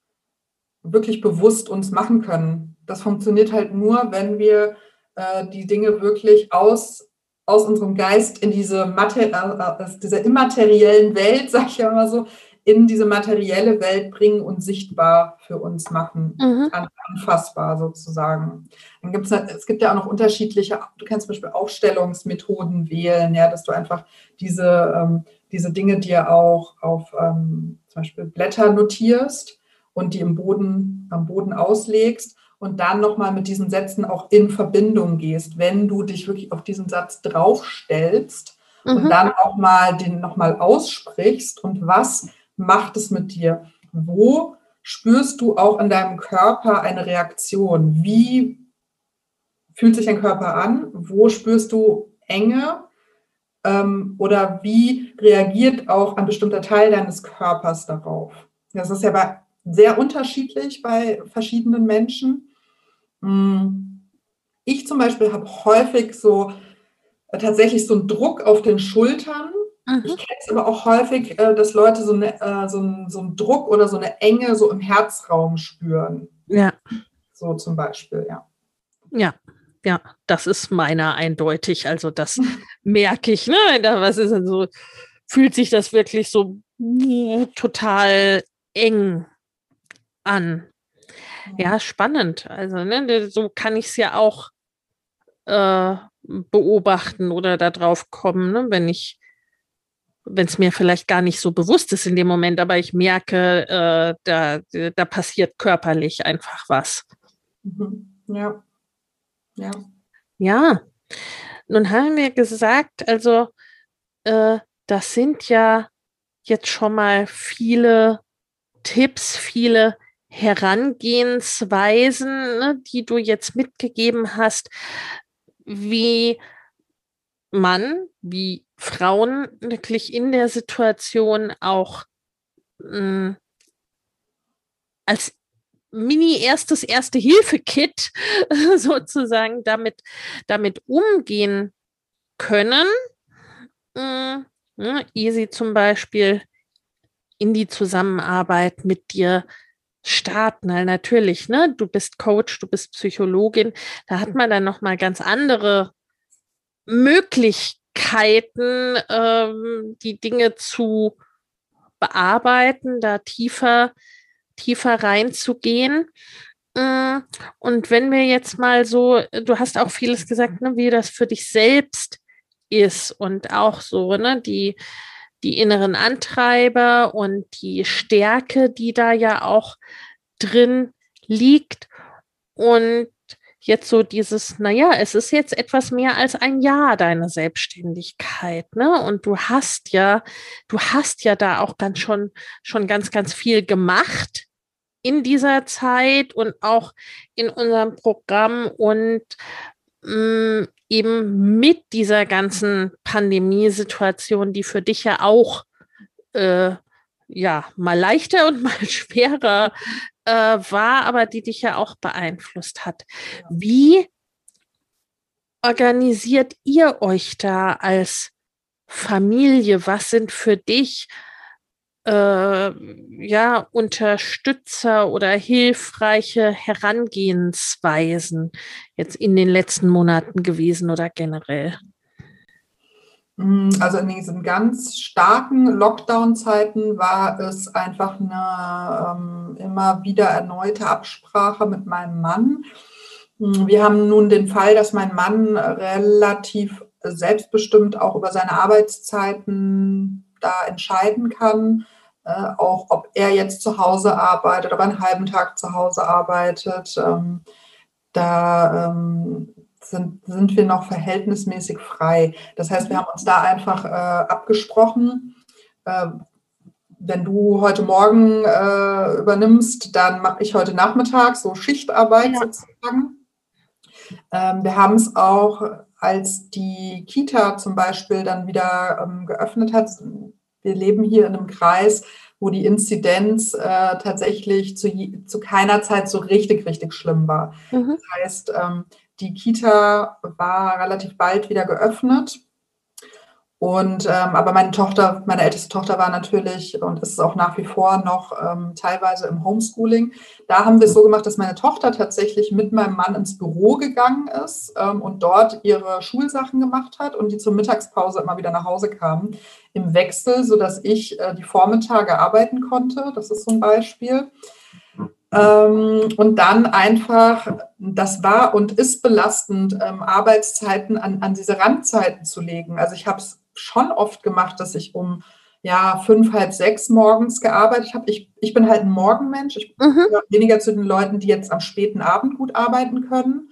wirklich bewusst uns machen können. Das funktioniert halt nur, wenn wir äh, die Dinge wirklich aus, aus unserem Geist in diese, Mater äh, äh diese immateriellen Welt, sag ich ja immer so, in diese materielle Welt bringen und sichtbar für uns machen, mhm. anfassbar sozusagen. Dann gibt's, es gibt ja auch noch unterschiedliche, du kannst zum Beispiel Aufstellungsmethoden wählen, ja, dass du einfach diese, ähm, diese Dinge dir auch auf ähm, zum Beispiel Blätter notierst und die im Boden, am Boden auslegst und dann nochmal mit diesen Sätzen auch in Verbindung gehst, wenn du dich wirklich auf diesen Satz draufstellst mhm. und dann auch mal den nochmal aussprichst und was macht es mit dir? Wo spürst du auch in deinem Körper eine Reaktion? Wie fühlt sich dein Körper an? Wo spürst du Enge? Ähm, oder wie reagiert auch ein bestimmter Teil deines Körpers darauf? Das ist ja bei, sehr unterschiedlich bei verschiedenen Menschen. Hm. Ich zum Beispiel habe häufig so äh, tatsächlich so einen Druck auf den Schultern Mhm. Ich kenne es aber auch häufig, äh, dass Leute so, eine, äh, so, einen, so einen Druck oder so eine Enge so im Herzraum spüren. Ja. So zum Beispiel, ja. Ja, ja, das ist meiner eindeutig. Also das merke ich, ne? Da, was ist denn so, fühlt sich das wirklich so total eng an. Ja, spannend. Also, ne, so kann ich es ja auch äh, beobachten oder darauf kommen, ne, wenn ich wenn es mir vielleicht gar nicht so bewusst ist in dem Moment, aber ich merke, äh, da, da passiert körperlich einfach was. Mhm. Ja. Ja. Ja. Nun haben wir gesagt, also äh, das sind ja jetzt schon mal viele Tipps, viele Herangehensweisen, ne, die du jetzt mitgegeben hast, wie man, wie Frauen wirklich in der Situation auch mh, hm, als Mini erstes Erste-Hilfe-Kit sozusagen damit, damit umgehen können. Mh, hm, Easy zum Beispiel in die Zusammenarbeit mit dir starten. Weil natürlich, ne, du bist Coach, du bist Psychologin, da hat man dann nochmal ganz andere Möglichkeiten, ähm, die Dinge zu bearbeiten, da tiefer, tiefer reinzugehen. Mm, und wenn wir jetzt mal so, du hast auch vieles gesagt, ne, wie das für dich selbst ist und auch so, ne, die, die inneren Antreiber und die Stärke, die da ja auch drin liegt. Und jetzt so dieses, naja, es ist jetzt etwas mehr als ein Jahr deine Selbstständigkeit, ne? Und du hast ja, du hast ja da auch ganz schon, schon ganz, ganz viel gemacht in dieser Zeit und auch in unserem Programm und mh, mm, eben mit dieser ganzen Pandemiesituation, die für dich ja auch äh, ja mal leichter und mal schwerer äh, war, aber die dich ja auch beeinflusst hat. Wie organisiert ihr euch da als Familie? Was sind für dich äh, ja Unterstützer oder hilfreiche Herangehensweisen jetzt in den letzten Monaten gewesen oder generell? Mm, also in diesen ganz starken Lockdown-Zeiten war es einfach eine ähm, immer wieder erneute Absprache mit meinem Mann. Mm, wir haben nun den Fall, dass mein Mann relativ selbstbestimmt auch über seine Arbeitszeiten da entscheiden kann. Äh, auch ob er jetzt zu Hause arbeitet, ob er einen halben Tag zu Hause arbeitet. Ähm, da ähm, sind, sind wir noch verhältnismäßig frei. Das heißt, wir haben uns da einfach äh, abgesprochen. Äh, wenn du heute Morgen äh, übernimmst, dann mache ich heute Nachmittag so Schichtarbeit ja. sozusagen. Ähm, wir haben es auch, als die Kita zum Beispiel dann wieder ähm, geöffnet hat. Wir leben hier in einem Kreis, wo die Inzidenz äh, tatsächlich zu, zu keiner Zeit so richtig, richtig schlimm war. Mhm. Das heißt, ähm, die Kita war relativ bald wieder geöffnet. Und ähm, aber meine Tochter, meine älteste Tochter war natürlich und ist auch nach wie vor noch ähm, teilweise im Homeschooling. Da haben wir es so gemacht, dass meine Tochter tatsächlich mit meinem Mann ins Büro gegangen ist ähm, und dort ihre Schulsachen gemacht hat und die zur Mittagspause immer wieder nach Hause kamen im Wechsel, sodass ich äh, die Vormittage arbeiten konnte. Das ist so ein Beispiel. Ähm, und dann einfach, das war und ist belastend, ähm, Arbeitszeiten an, an diese Randzeiten zu legen. Also ich habe es schon oft gemacht, dass ich um ja, fünf, halb sechs morgens gearbeitet habe. Ich, ich bin halt ein Morgenmensch. Ich mhm. weniger zu den Leuten, die jetzt am späten Abend gut arbeiten können.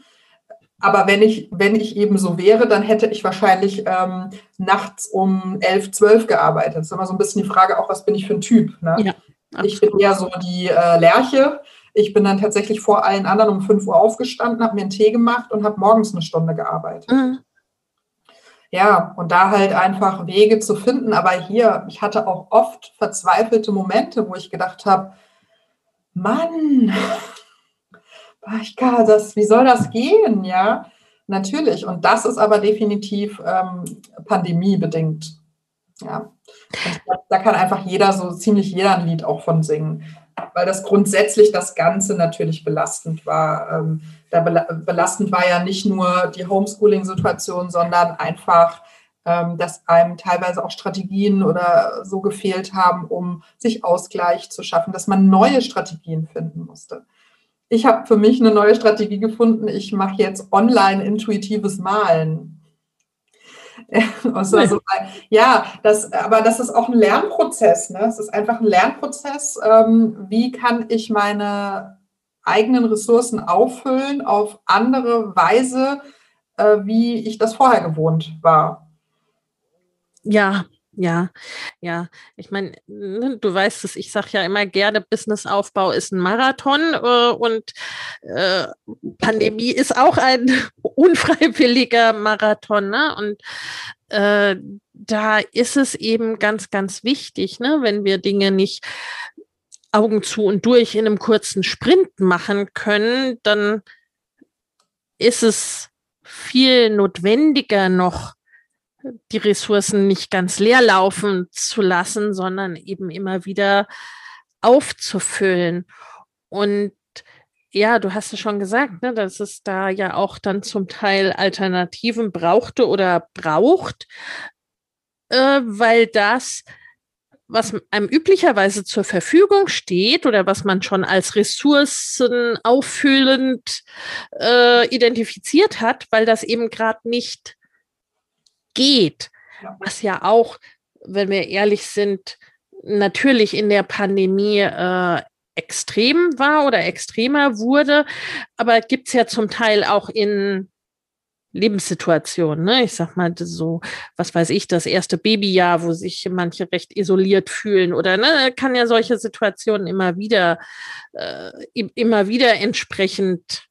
Aber wenn ich, wenn ich eben so wäre, dann hätte ich wahrscheinlich ähm, nachts um elf, zwölf gearbeitet. Das ist immer so ein bisschen die Frage, auch was bin ich für ein Typ. Ne? Ja. Ich bin eher so die äh, Lerche. Ich bin dann tatsächlich vor allen anderen um 5 Uhr aufgestanden, habe mir einen Tee gemacht und habe morgens eine Stunde gearbeitet. Mhm. Ja, und da halt einfach Wege zu finden. Aber hier, ich hatte auch oft verzweifelte Momente, wo ich gedacht habe, Mann, das, wie soll das gehen? Ja, natürlich. Und das ist aber definitiv ähm, pandemiebedingt. Ja. Da kann einfach jeder, so ziemlich jeder ein Lied auch von singen, weil das grundsätzlich das Ganze natürlich belastend war. Ähm, da belastend war ja nicht nur die Homeschooling-Situation, sondern einfach, ähm, dass einem teilweise auch Strategien oder so gefehlt haben, um sich Ausgleich zu schaffen, dass man neue Strategien finden musste. Ich habe für mich eine neue Strategie gefunden. Ich mache jetzt online intuitives Malen. also, ja, das, aber das ist auch ein Lernprozess. Ne? Es ist einfach ein Lernprozess. Ähm, wie kann ich meine eigenen Ressourcen auffüllen auf andere Weise, äh, wie ich das vorher gewohnt war? Ja, ja, ja. Ich meine, ne, du weißt es, ich sage ja immer gerne, Businessaufbau ist ein Marathon äh, und äh, Pandemie ist auch ein unfreiwilliger Marathon. Ne? Und äh, da ist es eben ganz, ganz wichtig, ne? wenn wir Dinge nicht Augen zu und durch in einem kurzen Sprint machen können, dann ist es viel notwendiger noch die Ressourcen nicht ganz leer laufen zu lassen, sondern eben immer wieder aufzufüllen. Und ja, du hast es schon gesagt, ne, dass es da ja auch dann zum Teil Alternativen brauchte oder braucht, äh, weil das, was einem üblicherweise zur Verfügung steht oder was man schon als Ressourcen auffüllend äh, identifiziert hat, weil das eben gerade nicht geht. Was ja auch, wenn wir ehrlich sind, natürlich in der Pandemie äh, extrem war oder extremer wurde, aber gibt es ja zum Teil auch in Lebenssituationen. Ne? Ich sag mal so, was weiß ich, das erste Babyjahr, wo sich manche recht isoliert fühlen oder ne, kann ja solche Situationen immer wieder, äh, immer wieder entsprechend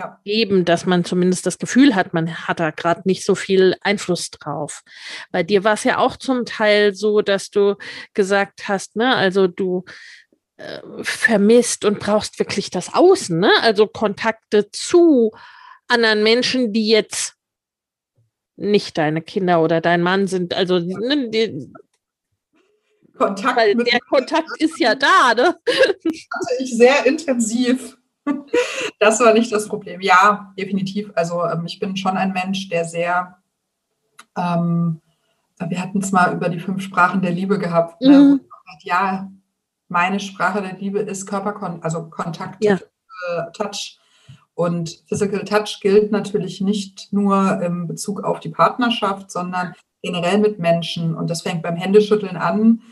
ja. geben, dass man zumindest das Gefühl hat, man hat da gerade nicht so viel Einfluss drauf. Bei dir war es ja auch zum Teil so, dass du gesagt hast, ne, also du äh, vermisst und brauchst wirklich das Außen, ne? also Kontakte zu anderen Menschen, die jetzt nicht deine Kinder oder dein Mann sind, also ne, die, Kontakt der Kontakt ist ja da, ne? Hatte ich sehr intensiv das war nicht das Problem. Ja, definitiv. Also ähm, ich bin schon ein Mensch, der sehr ähm, wir hatten es mal über die fünf Sprachen der Liebe gehabt. Ne? Mhm. Ja, meine Sprache der Liebe ist Körperkontakt, also Kontakt, ja. äh, Touch. Und Physical Touch gilt natürlich nicht nur im Bezug auf die Partnerschaft, sondern generell mit Menschen. Und das fängt beim Händeschütteln an,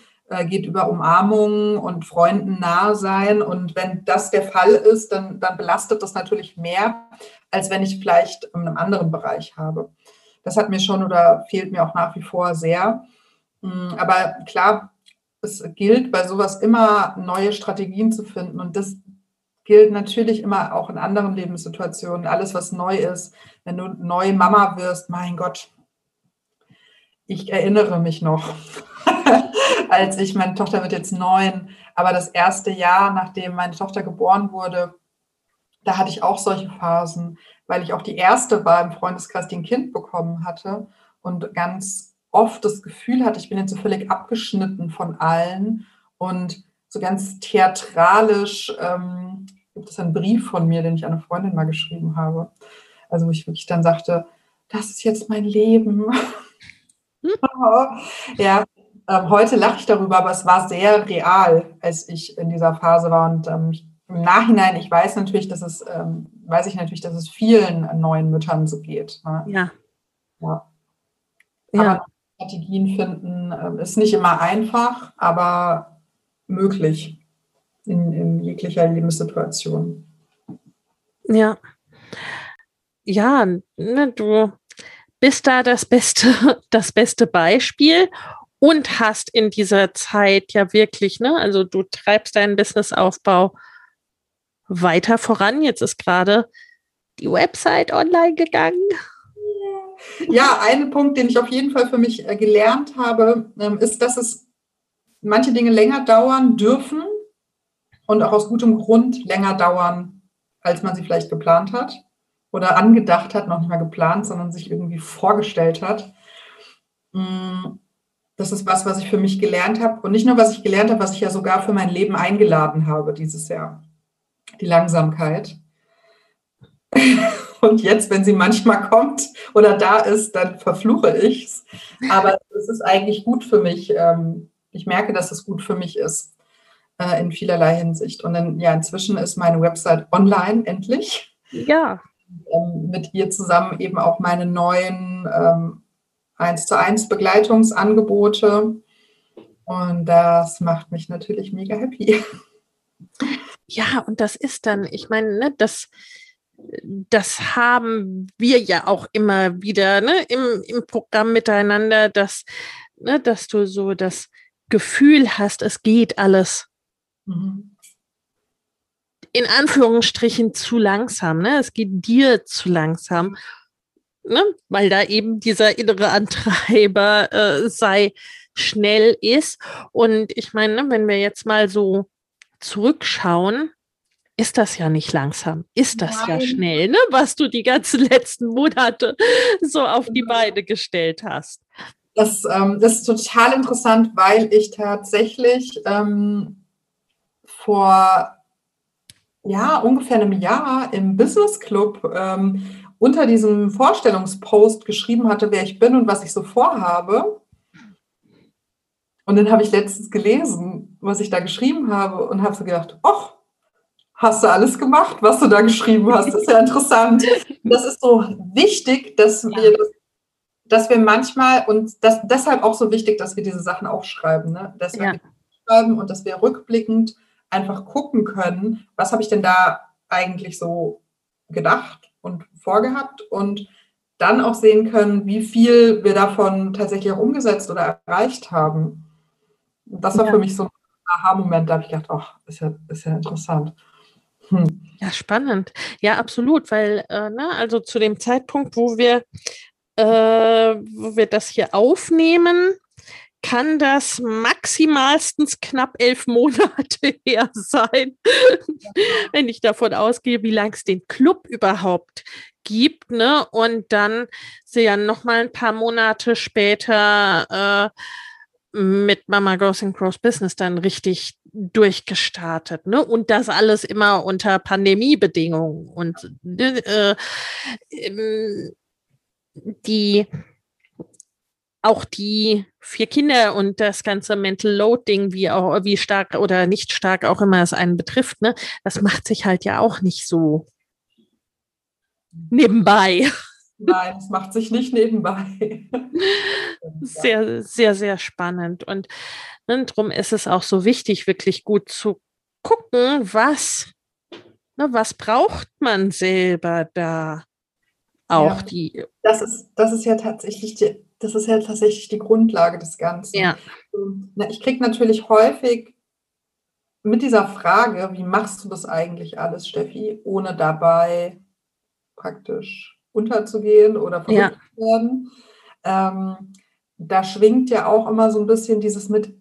geht über Umarmungen und Freunden nahe sein. Und wenn das der Fall ist, dann, dann belastet das natürlich mehr, als wenn ich vielleicht in einem anderen Bereich habe. Das hat mir schon oder fehlt mir auch nach wie vor sehr. Mm, aber klar, es gilt bei sowas immer neue Strategien zu finden. Und das gilt natürlich immer auch in anderen Lebenssituationen. Alles, was neu ist, wenn du neu Mama wirst, mein Gott, ich erinnere mich noch, als ich, meine Tochter wird jetzt neun, aber das erste Jahr, nachdem meine Tochter geboren wurde, da hatte ich auch solche Phasen, weil ich auch die erste war im Freundeskreis, die ein Kind bekommen hatte und ganz oft das Gefühl hatte, ich bin jetzt so völlig abgeschnitten von allen und so ganz theatralisch ähm, gibt es einen Brief von mir, den ich an eine Freundin mal geschrieben habe. Also wo ich wirklich dann sagte, das ist jetzt mein Leben. Hm? ja, ähm, heute lache ich darüber, aber es war sehr real, als ich in dieser Phase war. Und ähm, im Nachhinein, ich weiß natürlich, dass es, ähm, weiß ich natürlich, dass es vielen neuen Müttern so geht. Ne? Ja. Ja. ja. Strategien finden äh, ist nicht immer einfach, aber möglich in, in jeglicher Lebenssituation. Ja. Ja, ne, du bist da das beste, das beste Beispiel und hast in dieser Zeit ja wirklich, ne, also du treibst deinen Businessaufbau weiter voran. Jetzt ist gerade die Website online gegangen. Ja, ein Punkt, den ich auf jeden Fall für mich äh, gelernt habe, ähm, ist, dass es manche Dinge länger dauern dürfen, und auch aus gutem Grund länger dauern, als man sie vielleicht geplant hat oder angedacht hat, noch nicht mal geplant, sondern sich irgendwie vorgestellt hat. Mm, das ist was, was ich für mich gelernt habe und nicht nur, was ich gelernt habe, was ich ja sogar für mein Leben eingeladen habe dieses Jahr. Die Langsamkeit. Und jetzt, wenn sie manchmal kommt oder da ist, dann verfluche ich es. Aber es ist eigentlich gut für mich. Ähm, ich merke, dass es gut für mich ist äh, in vielerlei Hinsicht. Und dann, ja, inzwischen ist meine Website online endlich. Ja. Ähm, mit ihr zusammen eben auch meine neuen 1 zu 1 Begleitungsangebote. Und das macht mich natürlich mega happy. Ja, und das ist dann, ich meine, ne, das, das haben wir ja auch immer wieder ne, im, im Programm miteinander, dass, ne, dass du so das Gefühl hast, es geht alles. Mhm. In Anführungsstrichen zu langsam, ne? Es geht dir zu langsam, ne? Weil da eben dieser innere Antreiber äh, sei schnell ist. Und ich meine, ne, wenn wir jetzt mal so zurückschauen, ist das ja nicht langsam, ist das Nein. ja schnell, ne? was du die ganzen letzten Monate so auf die Beine gestellt hast. Das, ähm, das ist total interessant, weil ich tatsächlich ähm, vor ja, ungefähr einem Jahr im Business Club ähm, unter diesem Vorstellungspost geschrieben hatte, wer ich bin und was ich so vorhabe. Und dann habe ich letztens gelesen, was ich da geschrieben habe und habe so gedacht, ach, hast du alles gemacht, was du da geschrieben hast? Das ist ja interessant. Das ist so wichtig, dass wir das, dass wir manchmal und das, deshalb auch so wichtig, dass wir diese Sachen aufschreiben, ne? dass wir ja. schreiben und dass wir rückblickend einfach gucken können, was habe ich denn da eigentlich so gedacht vorgehabt und dann auch sehen können, wie viel wir davon tatsächlich auch umgesetzt oder erreicht haben. Das war ja. für mich so ein Aha-Moment, da habe ich gedacht, ach, ist ja, ist ja interessant. Hm. Ja, spannend. Ja, absolut, weil, äh, ne, also zu dem Zeitpunkt, wo wir, äh, wo wir das hier aufnehmen, kann das maximalstens knapp elf Monate her sein, wenn ich davon ausgehe, wie lange es den Club überhaupt gibt. Ne? Und dann sie ja noch mal ein paar Monate später äh, mit Mama Goes and Grows Business dann richtig durchgestartet. Ne? Und das alles immer unter Pandemiebedingungen. Und äh, ähm, die auch die vier Kinder und das ganze Mental Loading, wie auch, wie stark oder nicht stark auch immer es einen betrifft, ne, das macht sich halt ja auch nicht so nebenbei. Nein, es macht sich nicht nebenbei. sehr, sehr, sehr spannend. Und ne, darum ist es auch so wichtig, wirklich gut zu gucken, was, ne, was braucht man selber da auch Ja. die. Das ist, das ist ja tatsächlich die, das ist ja tatsächlich die Grundlage des Ganzen. Ja, Ich kriege natürlich häufig mit dieser Frage, wie machst du das eigentlich alles, Steffi, ohne dabei praktisch unterzugehen oder verrückt Ja. zu werden. Ähm, da schwingt ja auch immer so ein bisschen dieses mit,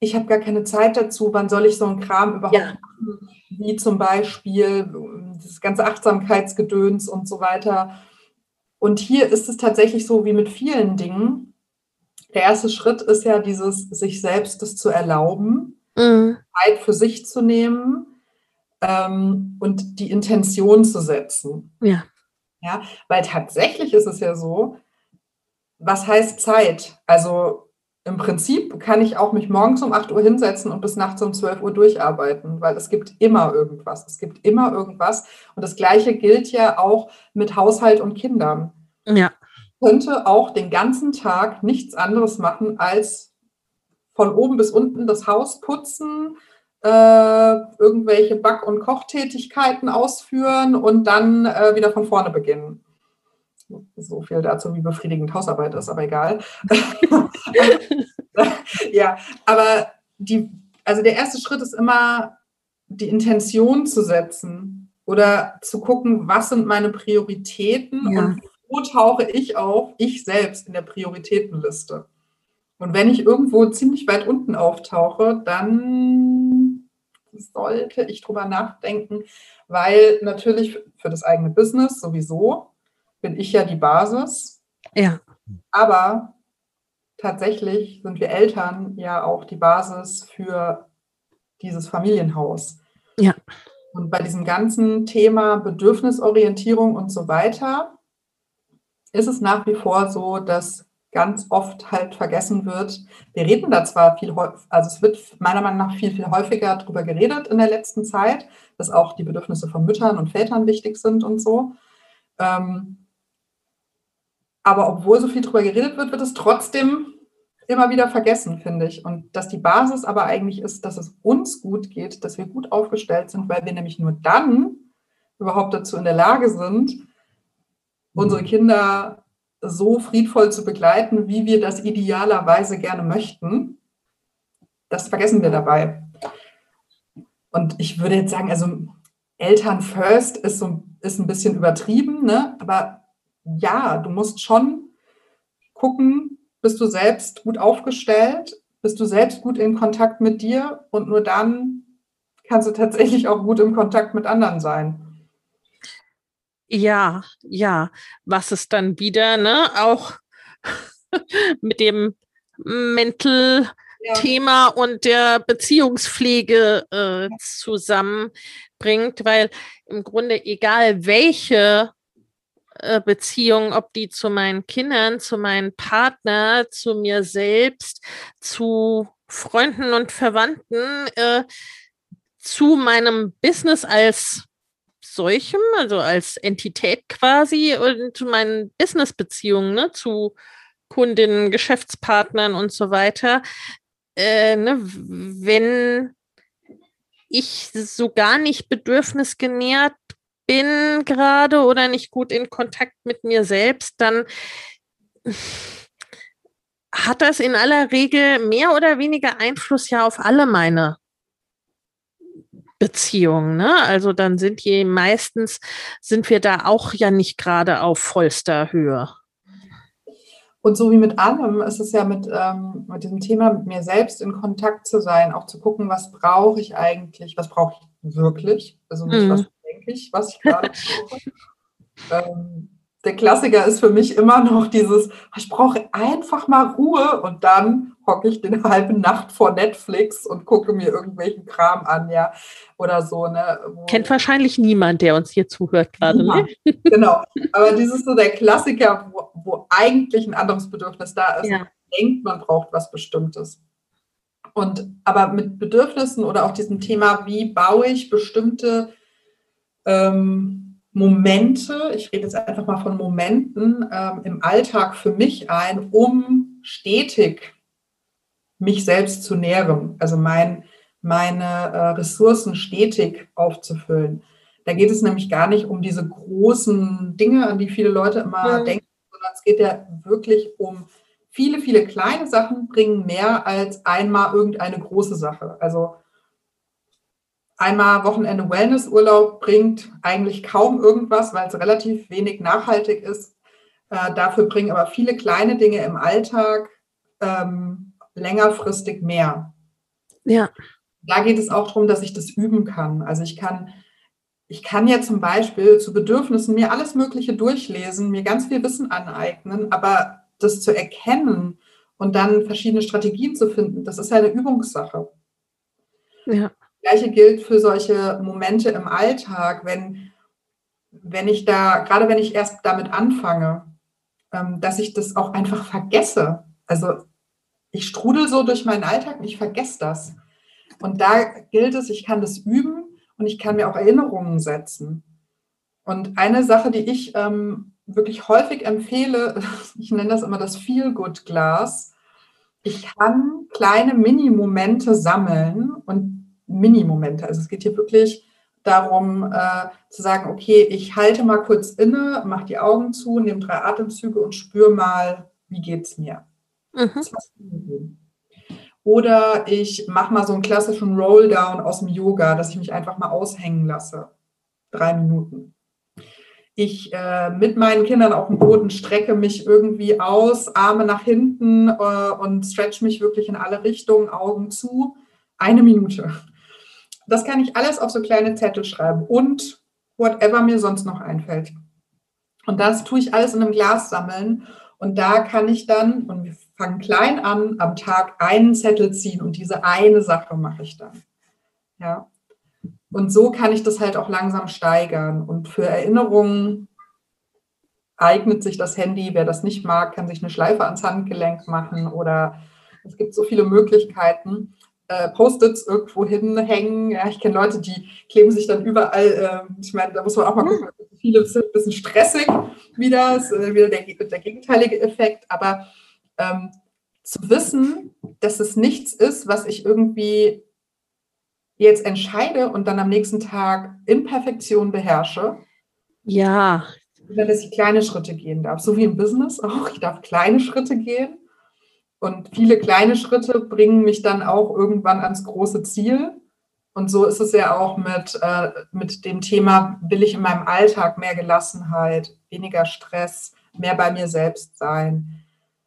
ich habe gar keine Zeit dazu, wann soll ich so einen Kram überhaupt Ja. machen, wie zum Beispiel das ganze Achtsamkeitsgedöns und so weiter. Und hier ist es tatsächlich so wie mit vielen Dingen. Der erste Schritt ist ja dieses, sich selbst das zu erlauben, Mhm. Zeit für sich zu nehmen ähm, und die Intention zu setzen. ja, Ja, weil tatsächlich ist es ja so, was heißt Zeit? Also im Prinzip kann ich auch mich morgens um 8 Uhr hinsetzen und bis nachts um 12 Uhr durcharbeiten, weil es gibt immer irgendwas. Es gibt immer irgendwas. Und das Gleiche gilt ja auch mit Haushalt und Kindern. ja, Ich könnte auch den ganzen Tag nichts anderes machen, als von oben bis unten das Haus putzen, äh, irgendwelche Back- und Kochtätigkeiten ausführen und dann äh, wieder von vorne beginnen. So viel dazu, wie befriedigend Hausarbeit ist, aber egal. ja, aber die, also der erste Schritt ist immer, die Intention zu setzen oder zu gucken, was sind meine Prioritäten Ja. und wo tauche ich auf, ich selbst in der Prioritätenliste. Und wenn ich irgendwo ziemlich weit unten auftauche, dann sollte ich drüber nachdenken, weil natürlich für das eigene Business sowieso bin ich ja die Basis, ja, aber tatsächlich sind wir Eltern ja auch die Basis für dieses Familienhaus. Ja. Und bei diesem ganzen Thema Bedürfnisorientierung und so weiter ist es nach wie vor so, dass ganz oft halt vergessen wird. Wir reden da zwar viel, also es wird meiner Meinung nach viel, viel häufiger darüber geredet in der letzten Zeit, dass auch die Bedürfnisse von Müttern und Vätern wichtig sind und so. Ähm, aber obwohl so viel darüber geredet wird, wird es trotzdem immer wieder vergessen, finde ich. Und dass die Basis aber eigentlich ist, dass es uns gut geht, dass wir gut aufgestellt sind, weil wir nämlich nur dann überhaupt dazu in der Lage sind, unsere Kinder so friedvoll zu begleiten, wie wir das idealerweise gerne möchten. Das vergessen wir dabei. Und ich würde jetzt sagen, also Eltern first ist, so, ist ein bisschen übertrieben, ne? aber ja, du musst schon gucken, bist du selbst gut aufgestellt, bist du selbst gut in Kontakt mit dir und nur dann kannst du tatsächlich auch gut im Kontakt mit anderen sein. ja, ja. Was ist dann wieder, ne, auch mit dem Mental Ja. Thema und der Beziehungspflege äh, zusammenbringt, weil im Grunde egal welche Beziehung, ob die zu meinen Kindern, zu meinem Partner, zu mir selbst, zu Freunden und Verwandten, äh, zu meinem Business als solchem, also als Entität quasi und zu meinen Business-Beziehungen, ne, zu Kundinnen, Geschäftspartnern und so weiter, äh, ne, wenn ich so gar nicht bedürfnisgenährt bin gerade oder nicht gut in Kontakt mit mir selbst, dann hat das in aller Regel mehr oder weniger Einfluss ja auf alle meine Beziehungen. Ne? Also dann sind die meistens, sind wir da auch ja nicht gerade auf vollster Höhe. Und so wie mit allem ist es ja mit, ähm, mit diesem Thema, mit mir selbst in Kontakt zu sein, auch zu gucken, was brauche ich eigentlich, was brauche ich wirklich, also nicht, Mhm. was denke ich, was ich gerade brauche. ähm, der Klassiker ist für mich immer noch dieses, ich brauche einfach mal Ruhe und dann, hocke ich den halben Nacht vor Netflix und gucke mir irgendwelchen Kram an, ja, oder so. Ne, Kennt wahrscheinlich niemand, der uns hier zuhört gerade, ne? Genau, aber dieses ist so der Klassiker, wo, wo, eigentlich ein anderes Bedürfnis da ist. Ja. Man denkt, man braucht was Bestimmtes. Und aber mit Bedürfnissen oder auch diesem Thema, wie baue ich bestimmte ähm, Momente, ich rede jetzt einfach mal von Momenten ähm, im Alltag für mich ein, um stetig mich selbst zu nähren, also mein, meine äh, Ressourcen stetig aufzufüllen. Da geht es nämlich gar nicht um diese großen Dinge, an die viele Leute immer mhm. denken, sondern es geht ja wirklich um viele, viele kleine Sachen bringen mehr als einmal irgendeine große Sache. Also einmal Wochenende Wellnessurlaub bringt eigentlich kaum irgendwas, weil es relativ wenig nachhaltig ist. Äh, dafür bringen aber viele kleine Dinge im Alltag ähm, längerfristig mehr. Ja. Da geht es auch darum, dass ich das üben kann. Also ich kann, ich kann ja zum Beispiel zu Bedürfnissen mir alles Mögliche durchlesen, mir ganz viel Wissen aneignen, aber das zu erkennen und dann verschiedene Strategien zu finden, das ist ja eine Übungssache. Ja. Gleiche gilt für solche Momente im Alltag, wenn, wenn ich da, gerade wenn ich erst damit anfange, ähm, dass ich das auch einfach vergesse. Also ich strudel so durch meinen Alltag und ich vergesse das. Und da gilt es, ich kann das üben und ich kann mir auch Erinnerungen setzen. Und eine Sache, die ich ähm, wirklich häufig empfehle, ich nenne das immer das Feel-Good-Glas. Ich kann kleine Mini-Momente sammeln und Mini-Momente. Also es geht hier wirklich darum äh, zu sagen, okay, ich halte mal kurz inne, mache die Augen zu, nehme drei Atemzüge und spüre mal, wie geht es mir. Mhm. Oder ich mache mal so einen klassischen Rolldown aus dem Yoga, dass ich mich einfach mal aushängen lasse. Drei Minuten. Ich äh, mit meinen Kindern auf dem Boden strecke mich irgendwie aus, Arme nach hinten äh, und stretch mich wirklich in alle Richtungen, Augen zu. Eine Minute. Das kann ich alles auf so kleine Zettel schreiben und whatever mir sonst noch einfällt. Und das tue ich alles in einem Glas sammeln. Und da kann ich dann, und wir fange klein an, am Tag einen Zettel ziehen und diese eine Sache mache ich dann. Ja. Und so kann ich das halt auch langsam steigern. Und für Erinnerungen eignet sich das Handy. Wer das nicht mag, kann sich eine Schleife ans Handgelenk machen oder es gibt so viele Möglichkeiten. Äh, Post-its irgendwo hinhängen. Ja, ich kenne Leute, die kleben sich dann überall. Äh, ich meine, da muss man auch mal gucken. Viele sind ein bisschen stressig wieder, ist äh, wieder der, der gegenteilige Effekt. Aber ähm, zu wissen, dass es nichts ist, was ich irgendwie jetzt entscheide und dann am nächsten Tag in Perfektion beherrsche. Ja. Dass ich kleine Schritte gehen darf, so wie im Business auch. Ich darf kleine Schritte gehen und viele kleine Schritte bringen mich dann auch irgendwann ans große Ziel. Und so ist es ja auch mit, äh, mit dem Thema, will ich in meinem Alltag mehr Gelassenheit, weniger Stress, mehr bei mir selbst sein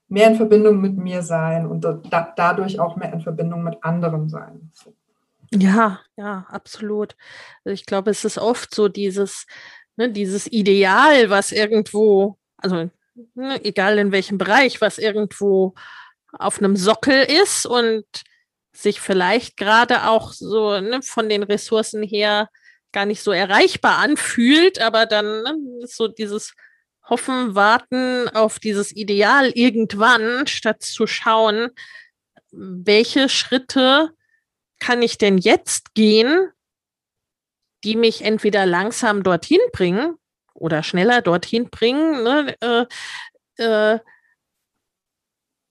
mehr in Verbindung mit mir sein und da, dadurch auch mehr in Verbindung mit anderen sein. Ja, ja, absolut. Also ich glaube, es ist oft so dieses, ne, dieses Ideal, was irgendwo, also ne, egal in welchem Bereich, was irgendwo auf einem Sockel ist und sich vielleicht gerade auch so ne, von den Ressourcen her gar nicht so erreichbar anfühlt, aber dann ne, so dieses hoffen, warten auf dieses Ideal irgendwann, statt zu schauen, welche Schritte kann ich denn jetzt gehen, die mich entweder langsam dorthin bringen oder schneller dorthin bringen, ne, äh, äh,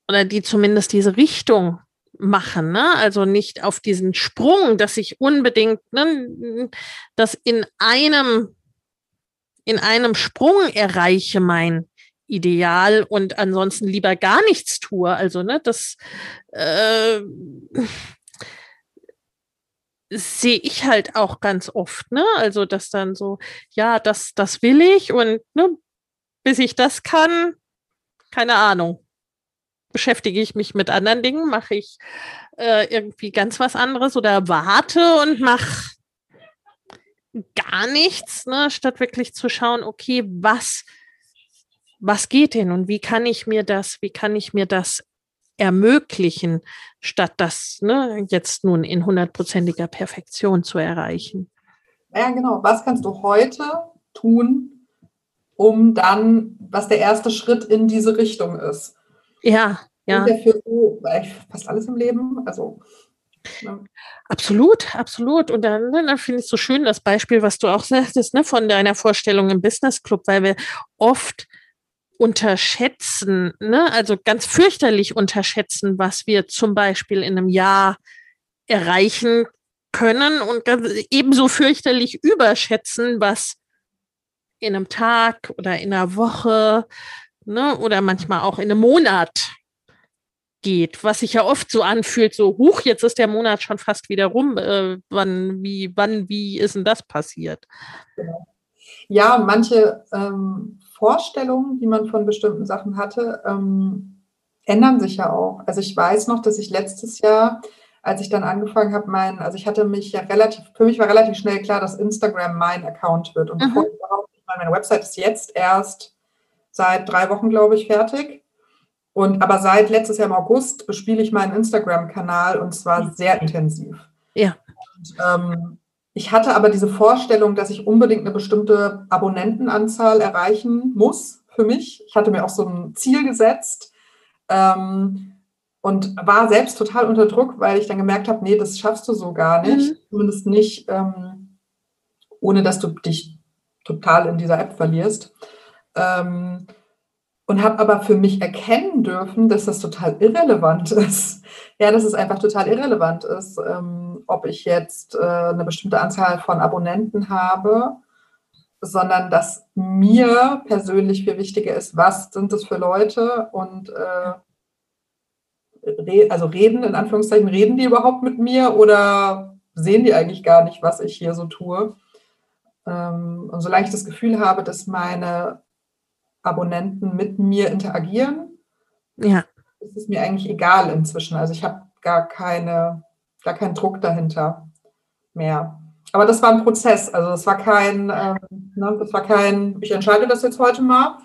oder die zumindest diese Richtung machen, ne? Also nicht auf diesen Sprung, dass ich unbedingt ne, das in einem in einem Sprung erreiche mein Ideal und ansonsten lieber gar nichts tue. Also, ne, das äh, sehe ich halt auch ganz oft, ne? Also, dass dann so, ja, das, das will ich und ne, bis ich das kann, keine Ahnung. Beschäftige ich mich mit anderen Dingen, mache ich äh, irgendwie ganz was anderes oder warte und mache gar nichts, ne, statt wirklich zu schauen, okay, was, was geht denn und wie kann ich mir das, wie kann ich mir das ermöglichen, statt das ne, jetzt nun in hundertprozentiger Perfektion zu erreichen. Ja, genau. Was kannst du heute tun, um dann, was der erste Schritt in diese Richtung ist? Ja, ja. Und für so, fast alles im Leben. Also ja. Absolut, absolut. Und dann, ne, dann finde ich es so schön, das Beispiel, was du auch sagtest, ne, von deiner Vorstellung im Business Club, weil wir oft unterschätzen, ne, also ganz fürchterlich unterschätzen, was wir zum Beispiel in einem Jahr erreichen können und ebenso fürchterlich überschätzen, was in einem Tag oder in einer Woche ne, oder manchmal auch in einem Monat geht, was sich ja oft so anfühlt, so huch, jetzt ist der Monat schon fast wieder rum. Äh, wann, wie, wann, wie ist denn das passiert? Ja, manche ähm, Vorstellungen, die man von bestimmten Sachen hatte, ähm, ändern sich ja auch. Also ich weiß noch, dass ich letztes Jahr, als ich dann angefangen habe, mein, also ich hatte mich ja relativ, für mich war relativ schnell klar, dass Instagram mein Account wird. Und mhm. meine Website ist jetzt erst seit drei Wochen, glaube ich, fertig. Und aber seit letztes Jahr im August bespiele ich meinen Instagram-Kanal und zwar sehr intensiv. Ja. Und, ähm, ich hatte aber diese Vorstellung, dass ich unbedingt eine bestimmte Abonnentenanzahl erreichen muss für mich. Ich hatte mir auch so ein Ziel gesetzt ähm, und war selbst total unter Druck, weil ich dann gemerkt habe, nee, das schaffst du so gar nicht. Mhm. Zumindest nicht, ähm, ohne dass du dich total in dieser App verlierst. Ähm, und habe aber für mich erkennen dürfen, dass das total irrelevant ist. Ja, dass es einfach total irrelevant ist, ähm, ob ich jetzt äh, eine bestimmte Anzahl von Abonnenten habe, sondern dass mir persönlich viel wichtiger ist, was sind das für Leute und äh, re also reden, in Anführungszeichen, reden die überhaupt mit mir oder sehen die eigentlich gar nicht, was ich hier so tue? Ähm, und solange ich das Gefühl habe, dass meine Abonnenten mit mir interagieren, ja. ist es mir eigentlich egal inzwischen. Also ich habe gar keine, gar keinen Druck dahinter mehr. Aber das war ein Prozess. Also das war kein, ähm, ne, das war kein, ich entscheide das jetzt heute mal,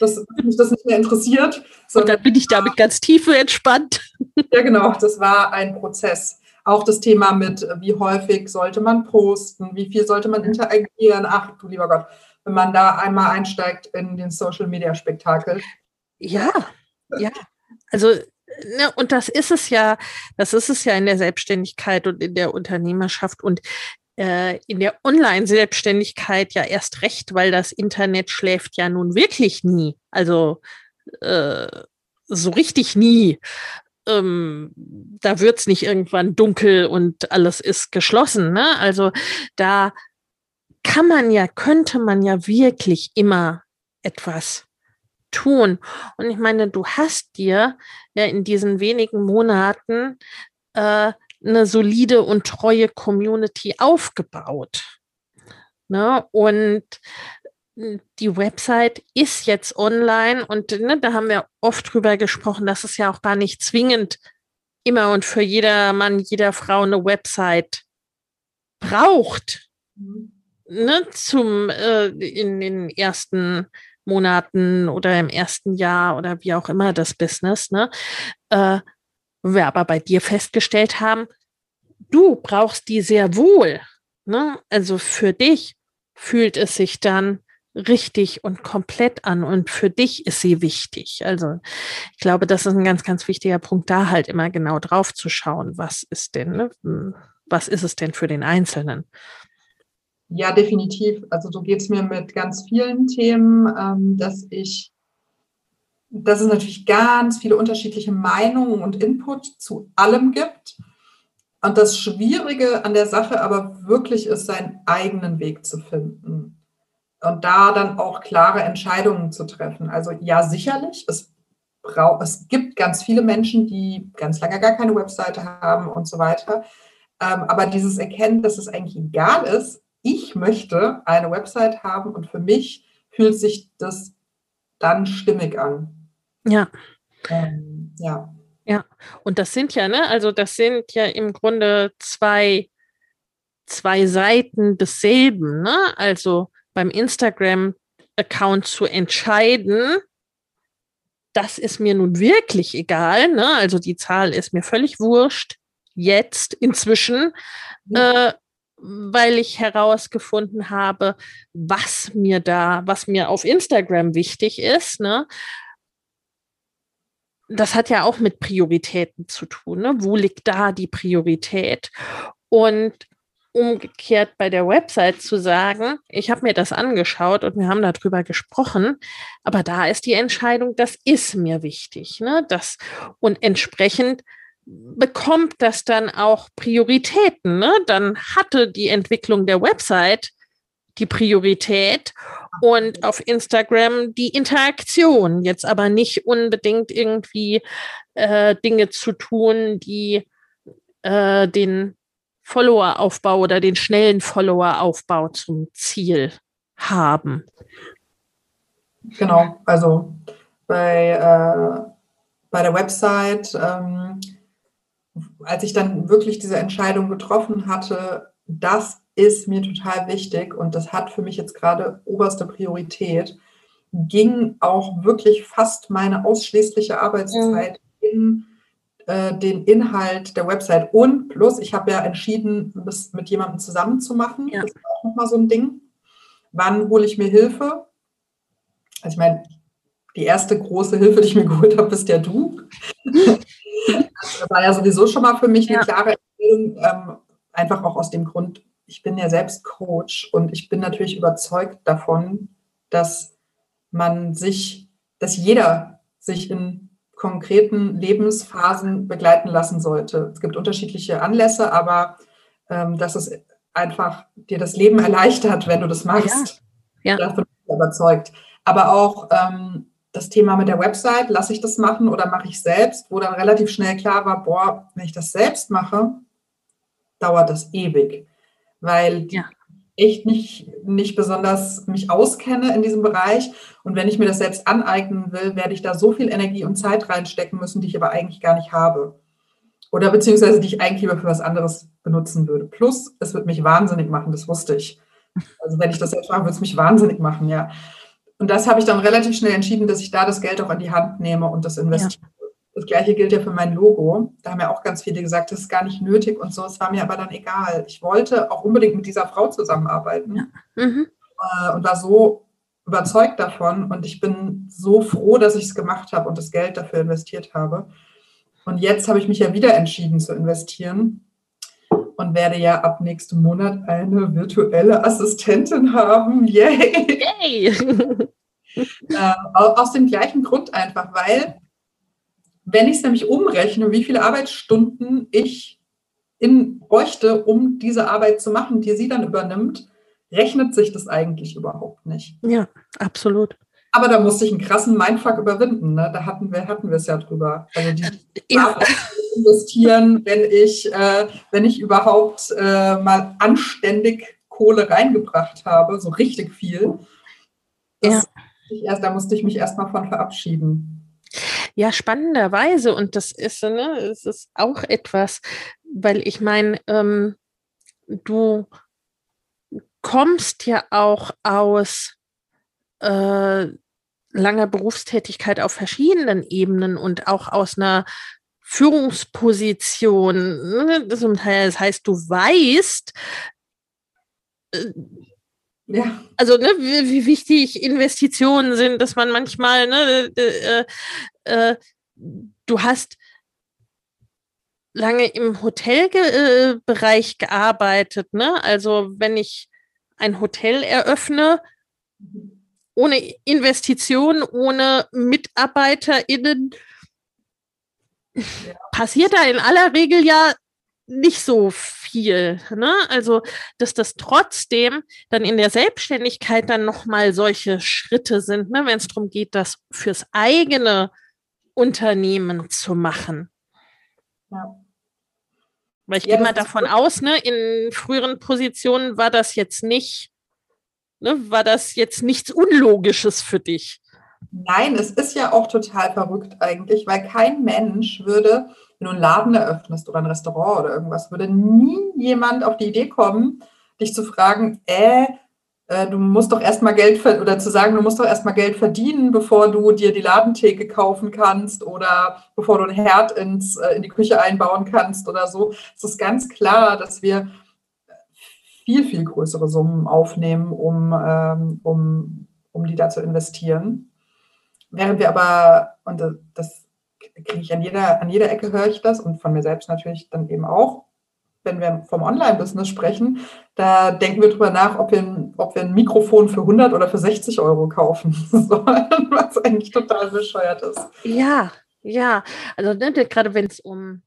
dass mich das nicht mehr interessiert. Und dann bin ich damit ganz tief entspannt. Ja, genau. Das war ein Prozess. Auch das Thema mit, wie häufig sollte man posten, wie viel sollte man interagieren. Ach du lieber Gott wenn man da einmal einsteigt in den Social Media Spektakel. Ja, ja. Also, ne, und das ist es ja, das ist es ja in der Selbstständigkeit und in der Unternehmerschaft und äh, in der Online-Selbstständigkeit ja erst recht, weil das Internet schläft ja nun wirklich nie. Also äh, so richtig nie. Ähm, da wird es nicht irgendwann dunkel und alles ist geschlossen. Ne? Also da kann man ja, könnte man ja wirklich immer etwas tun. Und ich meine, du hast dir ja in diesen wenigen Monaten äh, eine solide und treue Community aufgebaut. Ne? Und die Website ist jetzt online und ne, da haben wir oft drüber gesprochen, dass es ja auch gar nicht zwingend immer und für jeder Mann, jeder Frau eine Website braucht. Mhm ne, zum äh, in den ersten Monaten oder im ersten Jahr oder wie auch immer das Business, ne, äh, wir aber bei dir festgestellt haben, du brauchst die sehr wohl. Ne? Also für dich fühlt es sich dann richtig und komplett an und für dich ist sie wichtig. Also ich glaube, das ist ein ganz, ganz wichtiger Punkt, da halt immer genau drauf zu schauen, was ist denn, ne? Hm, was ist es denn für den Einzelnen? Ja, definitiv. Also so geht es mir mit ganz vielen Themen, ähm, dass ich, dass es natürlich ganz viele unterschiedliche Meinungen und Input zu allem gibt. Und das Schwierige an der Sache aber wirklich ist, seinen eigenen Weg zu finden. Und da dann auch klare Entscheidungen zu treffen. Also ja, sicherlich, es, brauch, es gibt ganz viele Menschen, die ganz lange gar keine Webseite haben und so weiter. Ähm, aber dieses Erkennen, dass es eigentlich egal ist, ich möchte eine Website haben und für mich fühlt sich das dann stimmig an. Ja. Ähm, ja. Ja, und das sind ja, ne, also das sind ja im Grunde zwei, zwei Seiten desselben, ne? Also beim Instagram-Account zu entscheiden, das ist mir nun wirklich egal. Ne? Also die Zahl ist mir völlig wurscht. Jetzt, inzwischen, mhm. äh, weil ich herausgefunden habe, was mir da, was mir auf Instagram wichtig ist. Ne? Das hat ja auch mit Prioritäten zu tun. Ne? Wo liegt da die Priorität? Und umgekehrt bei der Website zu sagen, ich habe mir das angeschaut und wir haben darüber gesprochen, aber da ist die Entscheidung, das ist mir wichtig. Ne? Das, und entsprechend bekommt das dann auch Prioritäten. Ne? Dann hatte die Entwicklung der Website die Priorität und auf Instagram die Interaktion. Jetzt aber nicht unbedingt irgendwie äh, Dinge zu tun, die äh, den Followeraufbau oder den schnellen Followeraufbau zum Ziel haben. Genau, also bei, äh, bei der Website, ähm, als ich dann wirklich diese Entscheidung getroffen hatte, das ist mir total wichtig und das hat für mich jetzt gerade oberste Priorität, ging auch wirklich fast meine ausschließliche Arbeitszeit mhm. in äh, den Inhalt der Website. Und plus, ich habe ja entschieden, das mit jemandem zusammen zu machen. Ja. Das ist auch nochmal so ein Ding. Wann hole ich mir Hilfe? Also ich meine, die erste große Hilfe, die ich mir geholt habe, bist ja du. das war ja sowieso schon mal für mich eine ja. klare Empfehlung, ähm, einfach auch aus dem Grund, ich bin ja selbst Coach und ich bin natürlich überzeugt davon, dass man sich, dass jeder sich in konkreten Lebensphasen begleiten lassen sollte. Es gibt unterschiedliche Anlässe, aber ähm, dass es einfach dir das Leben erleichtert, wenn du das machst. Ja. ja. Davon bin ich überzeugt. Aber auch ähm, das Thema mit der Website, lasse ich das machen oder mache ich selbst, wo dann relativ schnell klar war, boah, wenn ich das selbst mache, dauert das ewig. Weil ja echt nicht, nicht besonders mich auskenne in diesem Bereich. Und wenn ich mir das selbst aneignen will, werde ich da so viel Energie und Zeit reinstecken müssen, die ich aber eigentlich gar nicht habe. Oder beziehungsweise die ich eigentlich lieber für was anderes benutzen würde. Plus, es wird mich wahnsinnig machen, das wusste ich. Also wenn ich das selbst mache, würde es mich wahnsinnig machen, ja. Und das habe ich dann relativ schnell entschieden, dass ich da das Geld auch in die Hand nehme und das investiere. Ja. Das gleiche gilt ja für mein Logo. Da haben ja auch ganz viele gesagt, das ist gar nicht nötig und so. Es war mir aber dann egal. Ich wollte auch unbedingt mit dieser Frau zusammenarbeiten ja. mhm. Äh, und war so überzeugt davon. Und ich bin so froh, dass ich es gemacht habe und das Geld dafür investiert habe. Und jetzt habe ich mich ja wieder entschieden zu investieren und werde ja ab nächstem Monat eine virtuelle Assistentin haben. Yay! Yay. äh, aus dem gleichen Grund einfach, weil wenn ich es nämlich umrechne, wie viele Arbeitsstunden ich in, bräuchte, um diese Arbeit zu machen, die sie dann übernimmt, rechnet sich das eigentlich überhaupt nicht. Ja, absolut. Aber da musste ich einen krassen Mindfuck überwinden. Ne? Da hatten wir, hatten wir es ja drüber. Also die ja. Investieren, wenn ich, äh, wenn ich überhaupt äh, mal anständig Kohle reingebracht habe, so richtig viel. Das ja. erst, da musste ich mich erstmal von verabschieden. Ja, spannenderweise, und das ist, ne, es ist auch etwas, weil ich meine, ähm, du kommst ja auch aus äh, langer Berufstätigkeit auf verschiedenen Ebenen und auch aus einer Führungsposition. Ne? Das heißt, du weißt, äh, ja. Also, ne, wie, wie, wichtig Investitionen sind, dass man manchmal, ne, äh, äh, du hast lange im Hotelbereich ge äh, gearbeitet, ne? Also, wenn ich ein Hotel eröffne, ohne Investitionen, ohne MitarbeiterInnen. Passiert da in aller Regel ja nicht so viel. Ne? Also, dass das trotzdem dann in der Selbstständigkeit dann nochmal solche Schritte sind, ne? wenn es darum geht, das fürs eigene Unternehmen zu machen. Ja. Weil ich ja, gehe mal davon aus, ne, in früheren Positionen war das jetzt nicht, ne, war das jetzt nichts Unlogisches für dich. Nein, es ist ja auch total verrückt eigentlich, weil kein Mensch würde wenn du einen Laden eröffnest oder ein Restaurant oder irgendwas, würde nie jemand auf die Idee kommen, dich zu fragen, äh, äh, du musst doch erstmal Geld oder zu sagen, du musst doch erstmal Geld verdienen, bevor du dir die Ladentheke kaufen kannst oder bevor du einen Herd ins, äh, in die Küche einbauen kannst oder so. Es ist ganz klar, dass wir viel, viel größere Summen aufnehmen, um, ähm, um, um die da zu investieren. Während wir aber, und das kriege ich an jeder, an jeder Ecke höre ich das und von mir selbst natürlich dann eben auch, wenn wir vom Online-Business sprechen, da denken wir drüber nach, ob wir, ein, ob wir ein Mikrofon für 100 oder für 60 Euro kaufen sollen, was eigentlich total bescheuert ist. Ja, ja. Also ne, gerade wenn es um,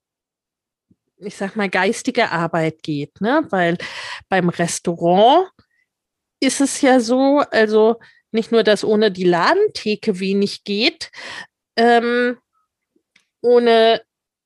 ich sag mal, geistige Arbeit geht, ne? weil beim Restaurant ist es ja so, also nicht nur, dass ohne die Ladentheke wenig geht, ähm, ohne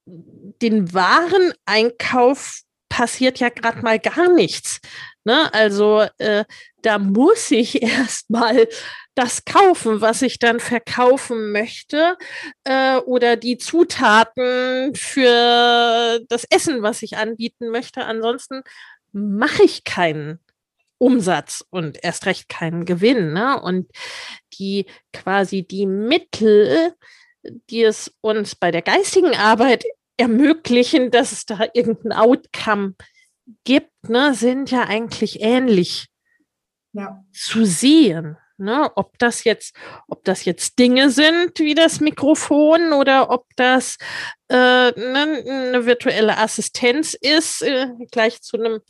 den Wareneinkauf passiert ja gerade mal gar nichts. Ne? Also äh, da muss ich erst mal das kaufen, was ich dann verkaufen möchte äh, oder die Zutaten für das Essen, was ich anbieten möchte. Ansonsten mache ich keinen Umsatz und erst recht keinen Gewinn. Ne? Und die quasi die Mittel, die es uns bei der geistigen Arbeit ermöglichen, dass es da irgendein Outcome gibt, ne, sind ja eigentlich ähnlich ja. zu sehen. Ne? Ob das jetzt, ob das jetzt Dinge sind wie das Mikrofon oder ob das äh, ne, eine virtuelle Assistenz ist, äh, gleich zu einem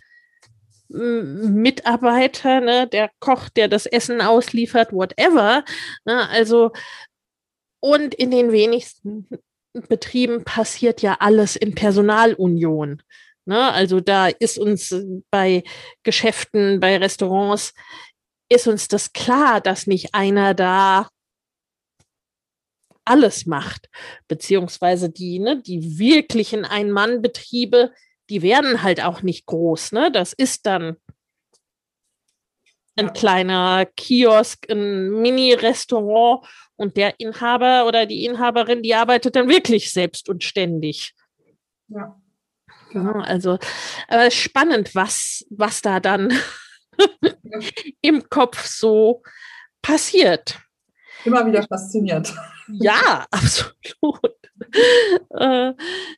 Mitarbeiter, ne, der Koch, der das Essen ausliefert, whatever. Ne, also und in den wenigsten Betrieben passiert ja alles in Personalunion. Ne? Also da ist uns bei Geschäften, bei Restaurants, ist uns das klar, dass nicht einer da alles macht, beziehungsweise die, ne, die wirklichen Ein-Mann-Betriebe, die werden halt auch nicht groß. Ne? Das ist dann ein kleiner Kiosk, ein Mini-Restaurant und der Inhaber oder die Inhaberin, die arbeitet dann wirklich selbst und ständig. Ja. ja also äh, spannend, was, was da dann im Kopf so passiert. Immer wieder faszinierend. Ja, absolut. äh,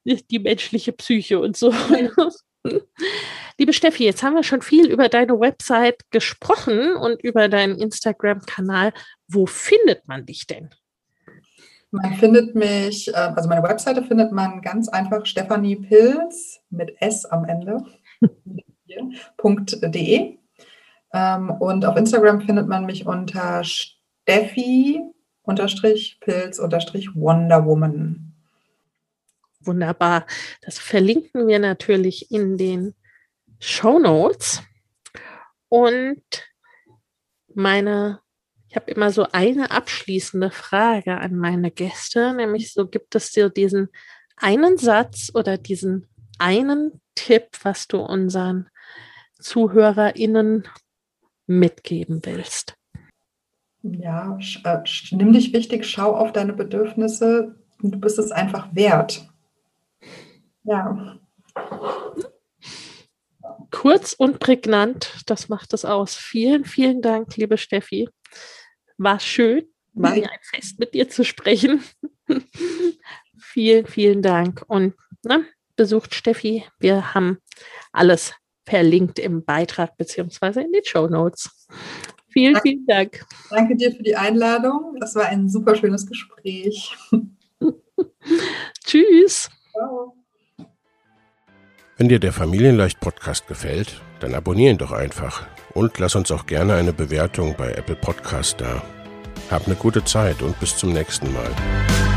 die menschliche Psyche und so. Liebe Steffi, jetzt haben wir schon viel über deine Website gesprochen und über deinen Instagram-Kanal. Wo findet man dich denn? Man findet mich, äh, also meine Webseite findet man ganz einfach Stefanie Pilz mit S am Ende. .de. Ähm, und auf Instagram findet man mich unter Steffi Pilz Wonder Woman. Wunderbar. Das verlinken wir natürlich in den Show Notes. Und meine, ich habe immer so eine abschließende Frage an meine Gäste, nämlich so gibt es dir diesen einen Satz oder diesen einen Tipp, was du unseren ZuhörerInnen mitgeben willst? Ja, äh, nimm dich wichtig, schau auf deine Bedürfnisse und du bist es einfach wert. Ja. Kurz und prägnant, das macht es aus. Vielen, vielen Dank, liebe Steffi. War schön, war mir ein Fest mit dir zu sprechen. vielen, vielen Dank. Und ne, besucht Steffi. Wir haben alles verlinkt im Beitrag beziehungsweise in den Show Notes. Vielen, Dank. vielen Dank. Danke dir für die Einladung. Das war ein super schönes Gespräch. Tschüss. Ciao. Wenn dir der Familienleicht-Podcast gefällt, dann abonnier ihn doch einfach und lass uns auch gerne eine Bewertung bei Apple Podcast da. Hab eine gute Zeit und bis zum nächsten Mal.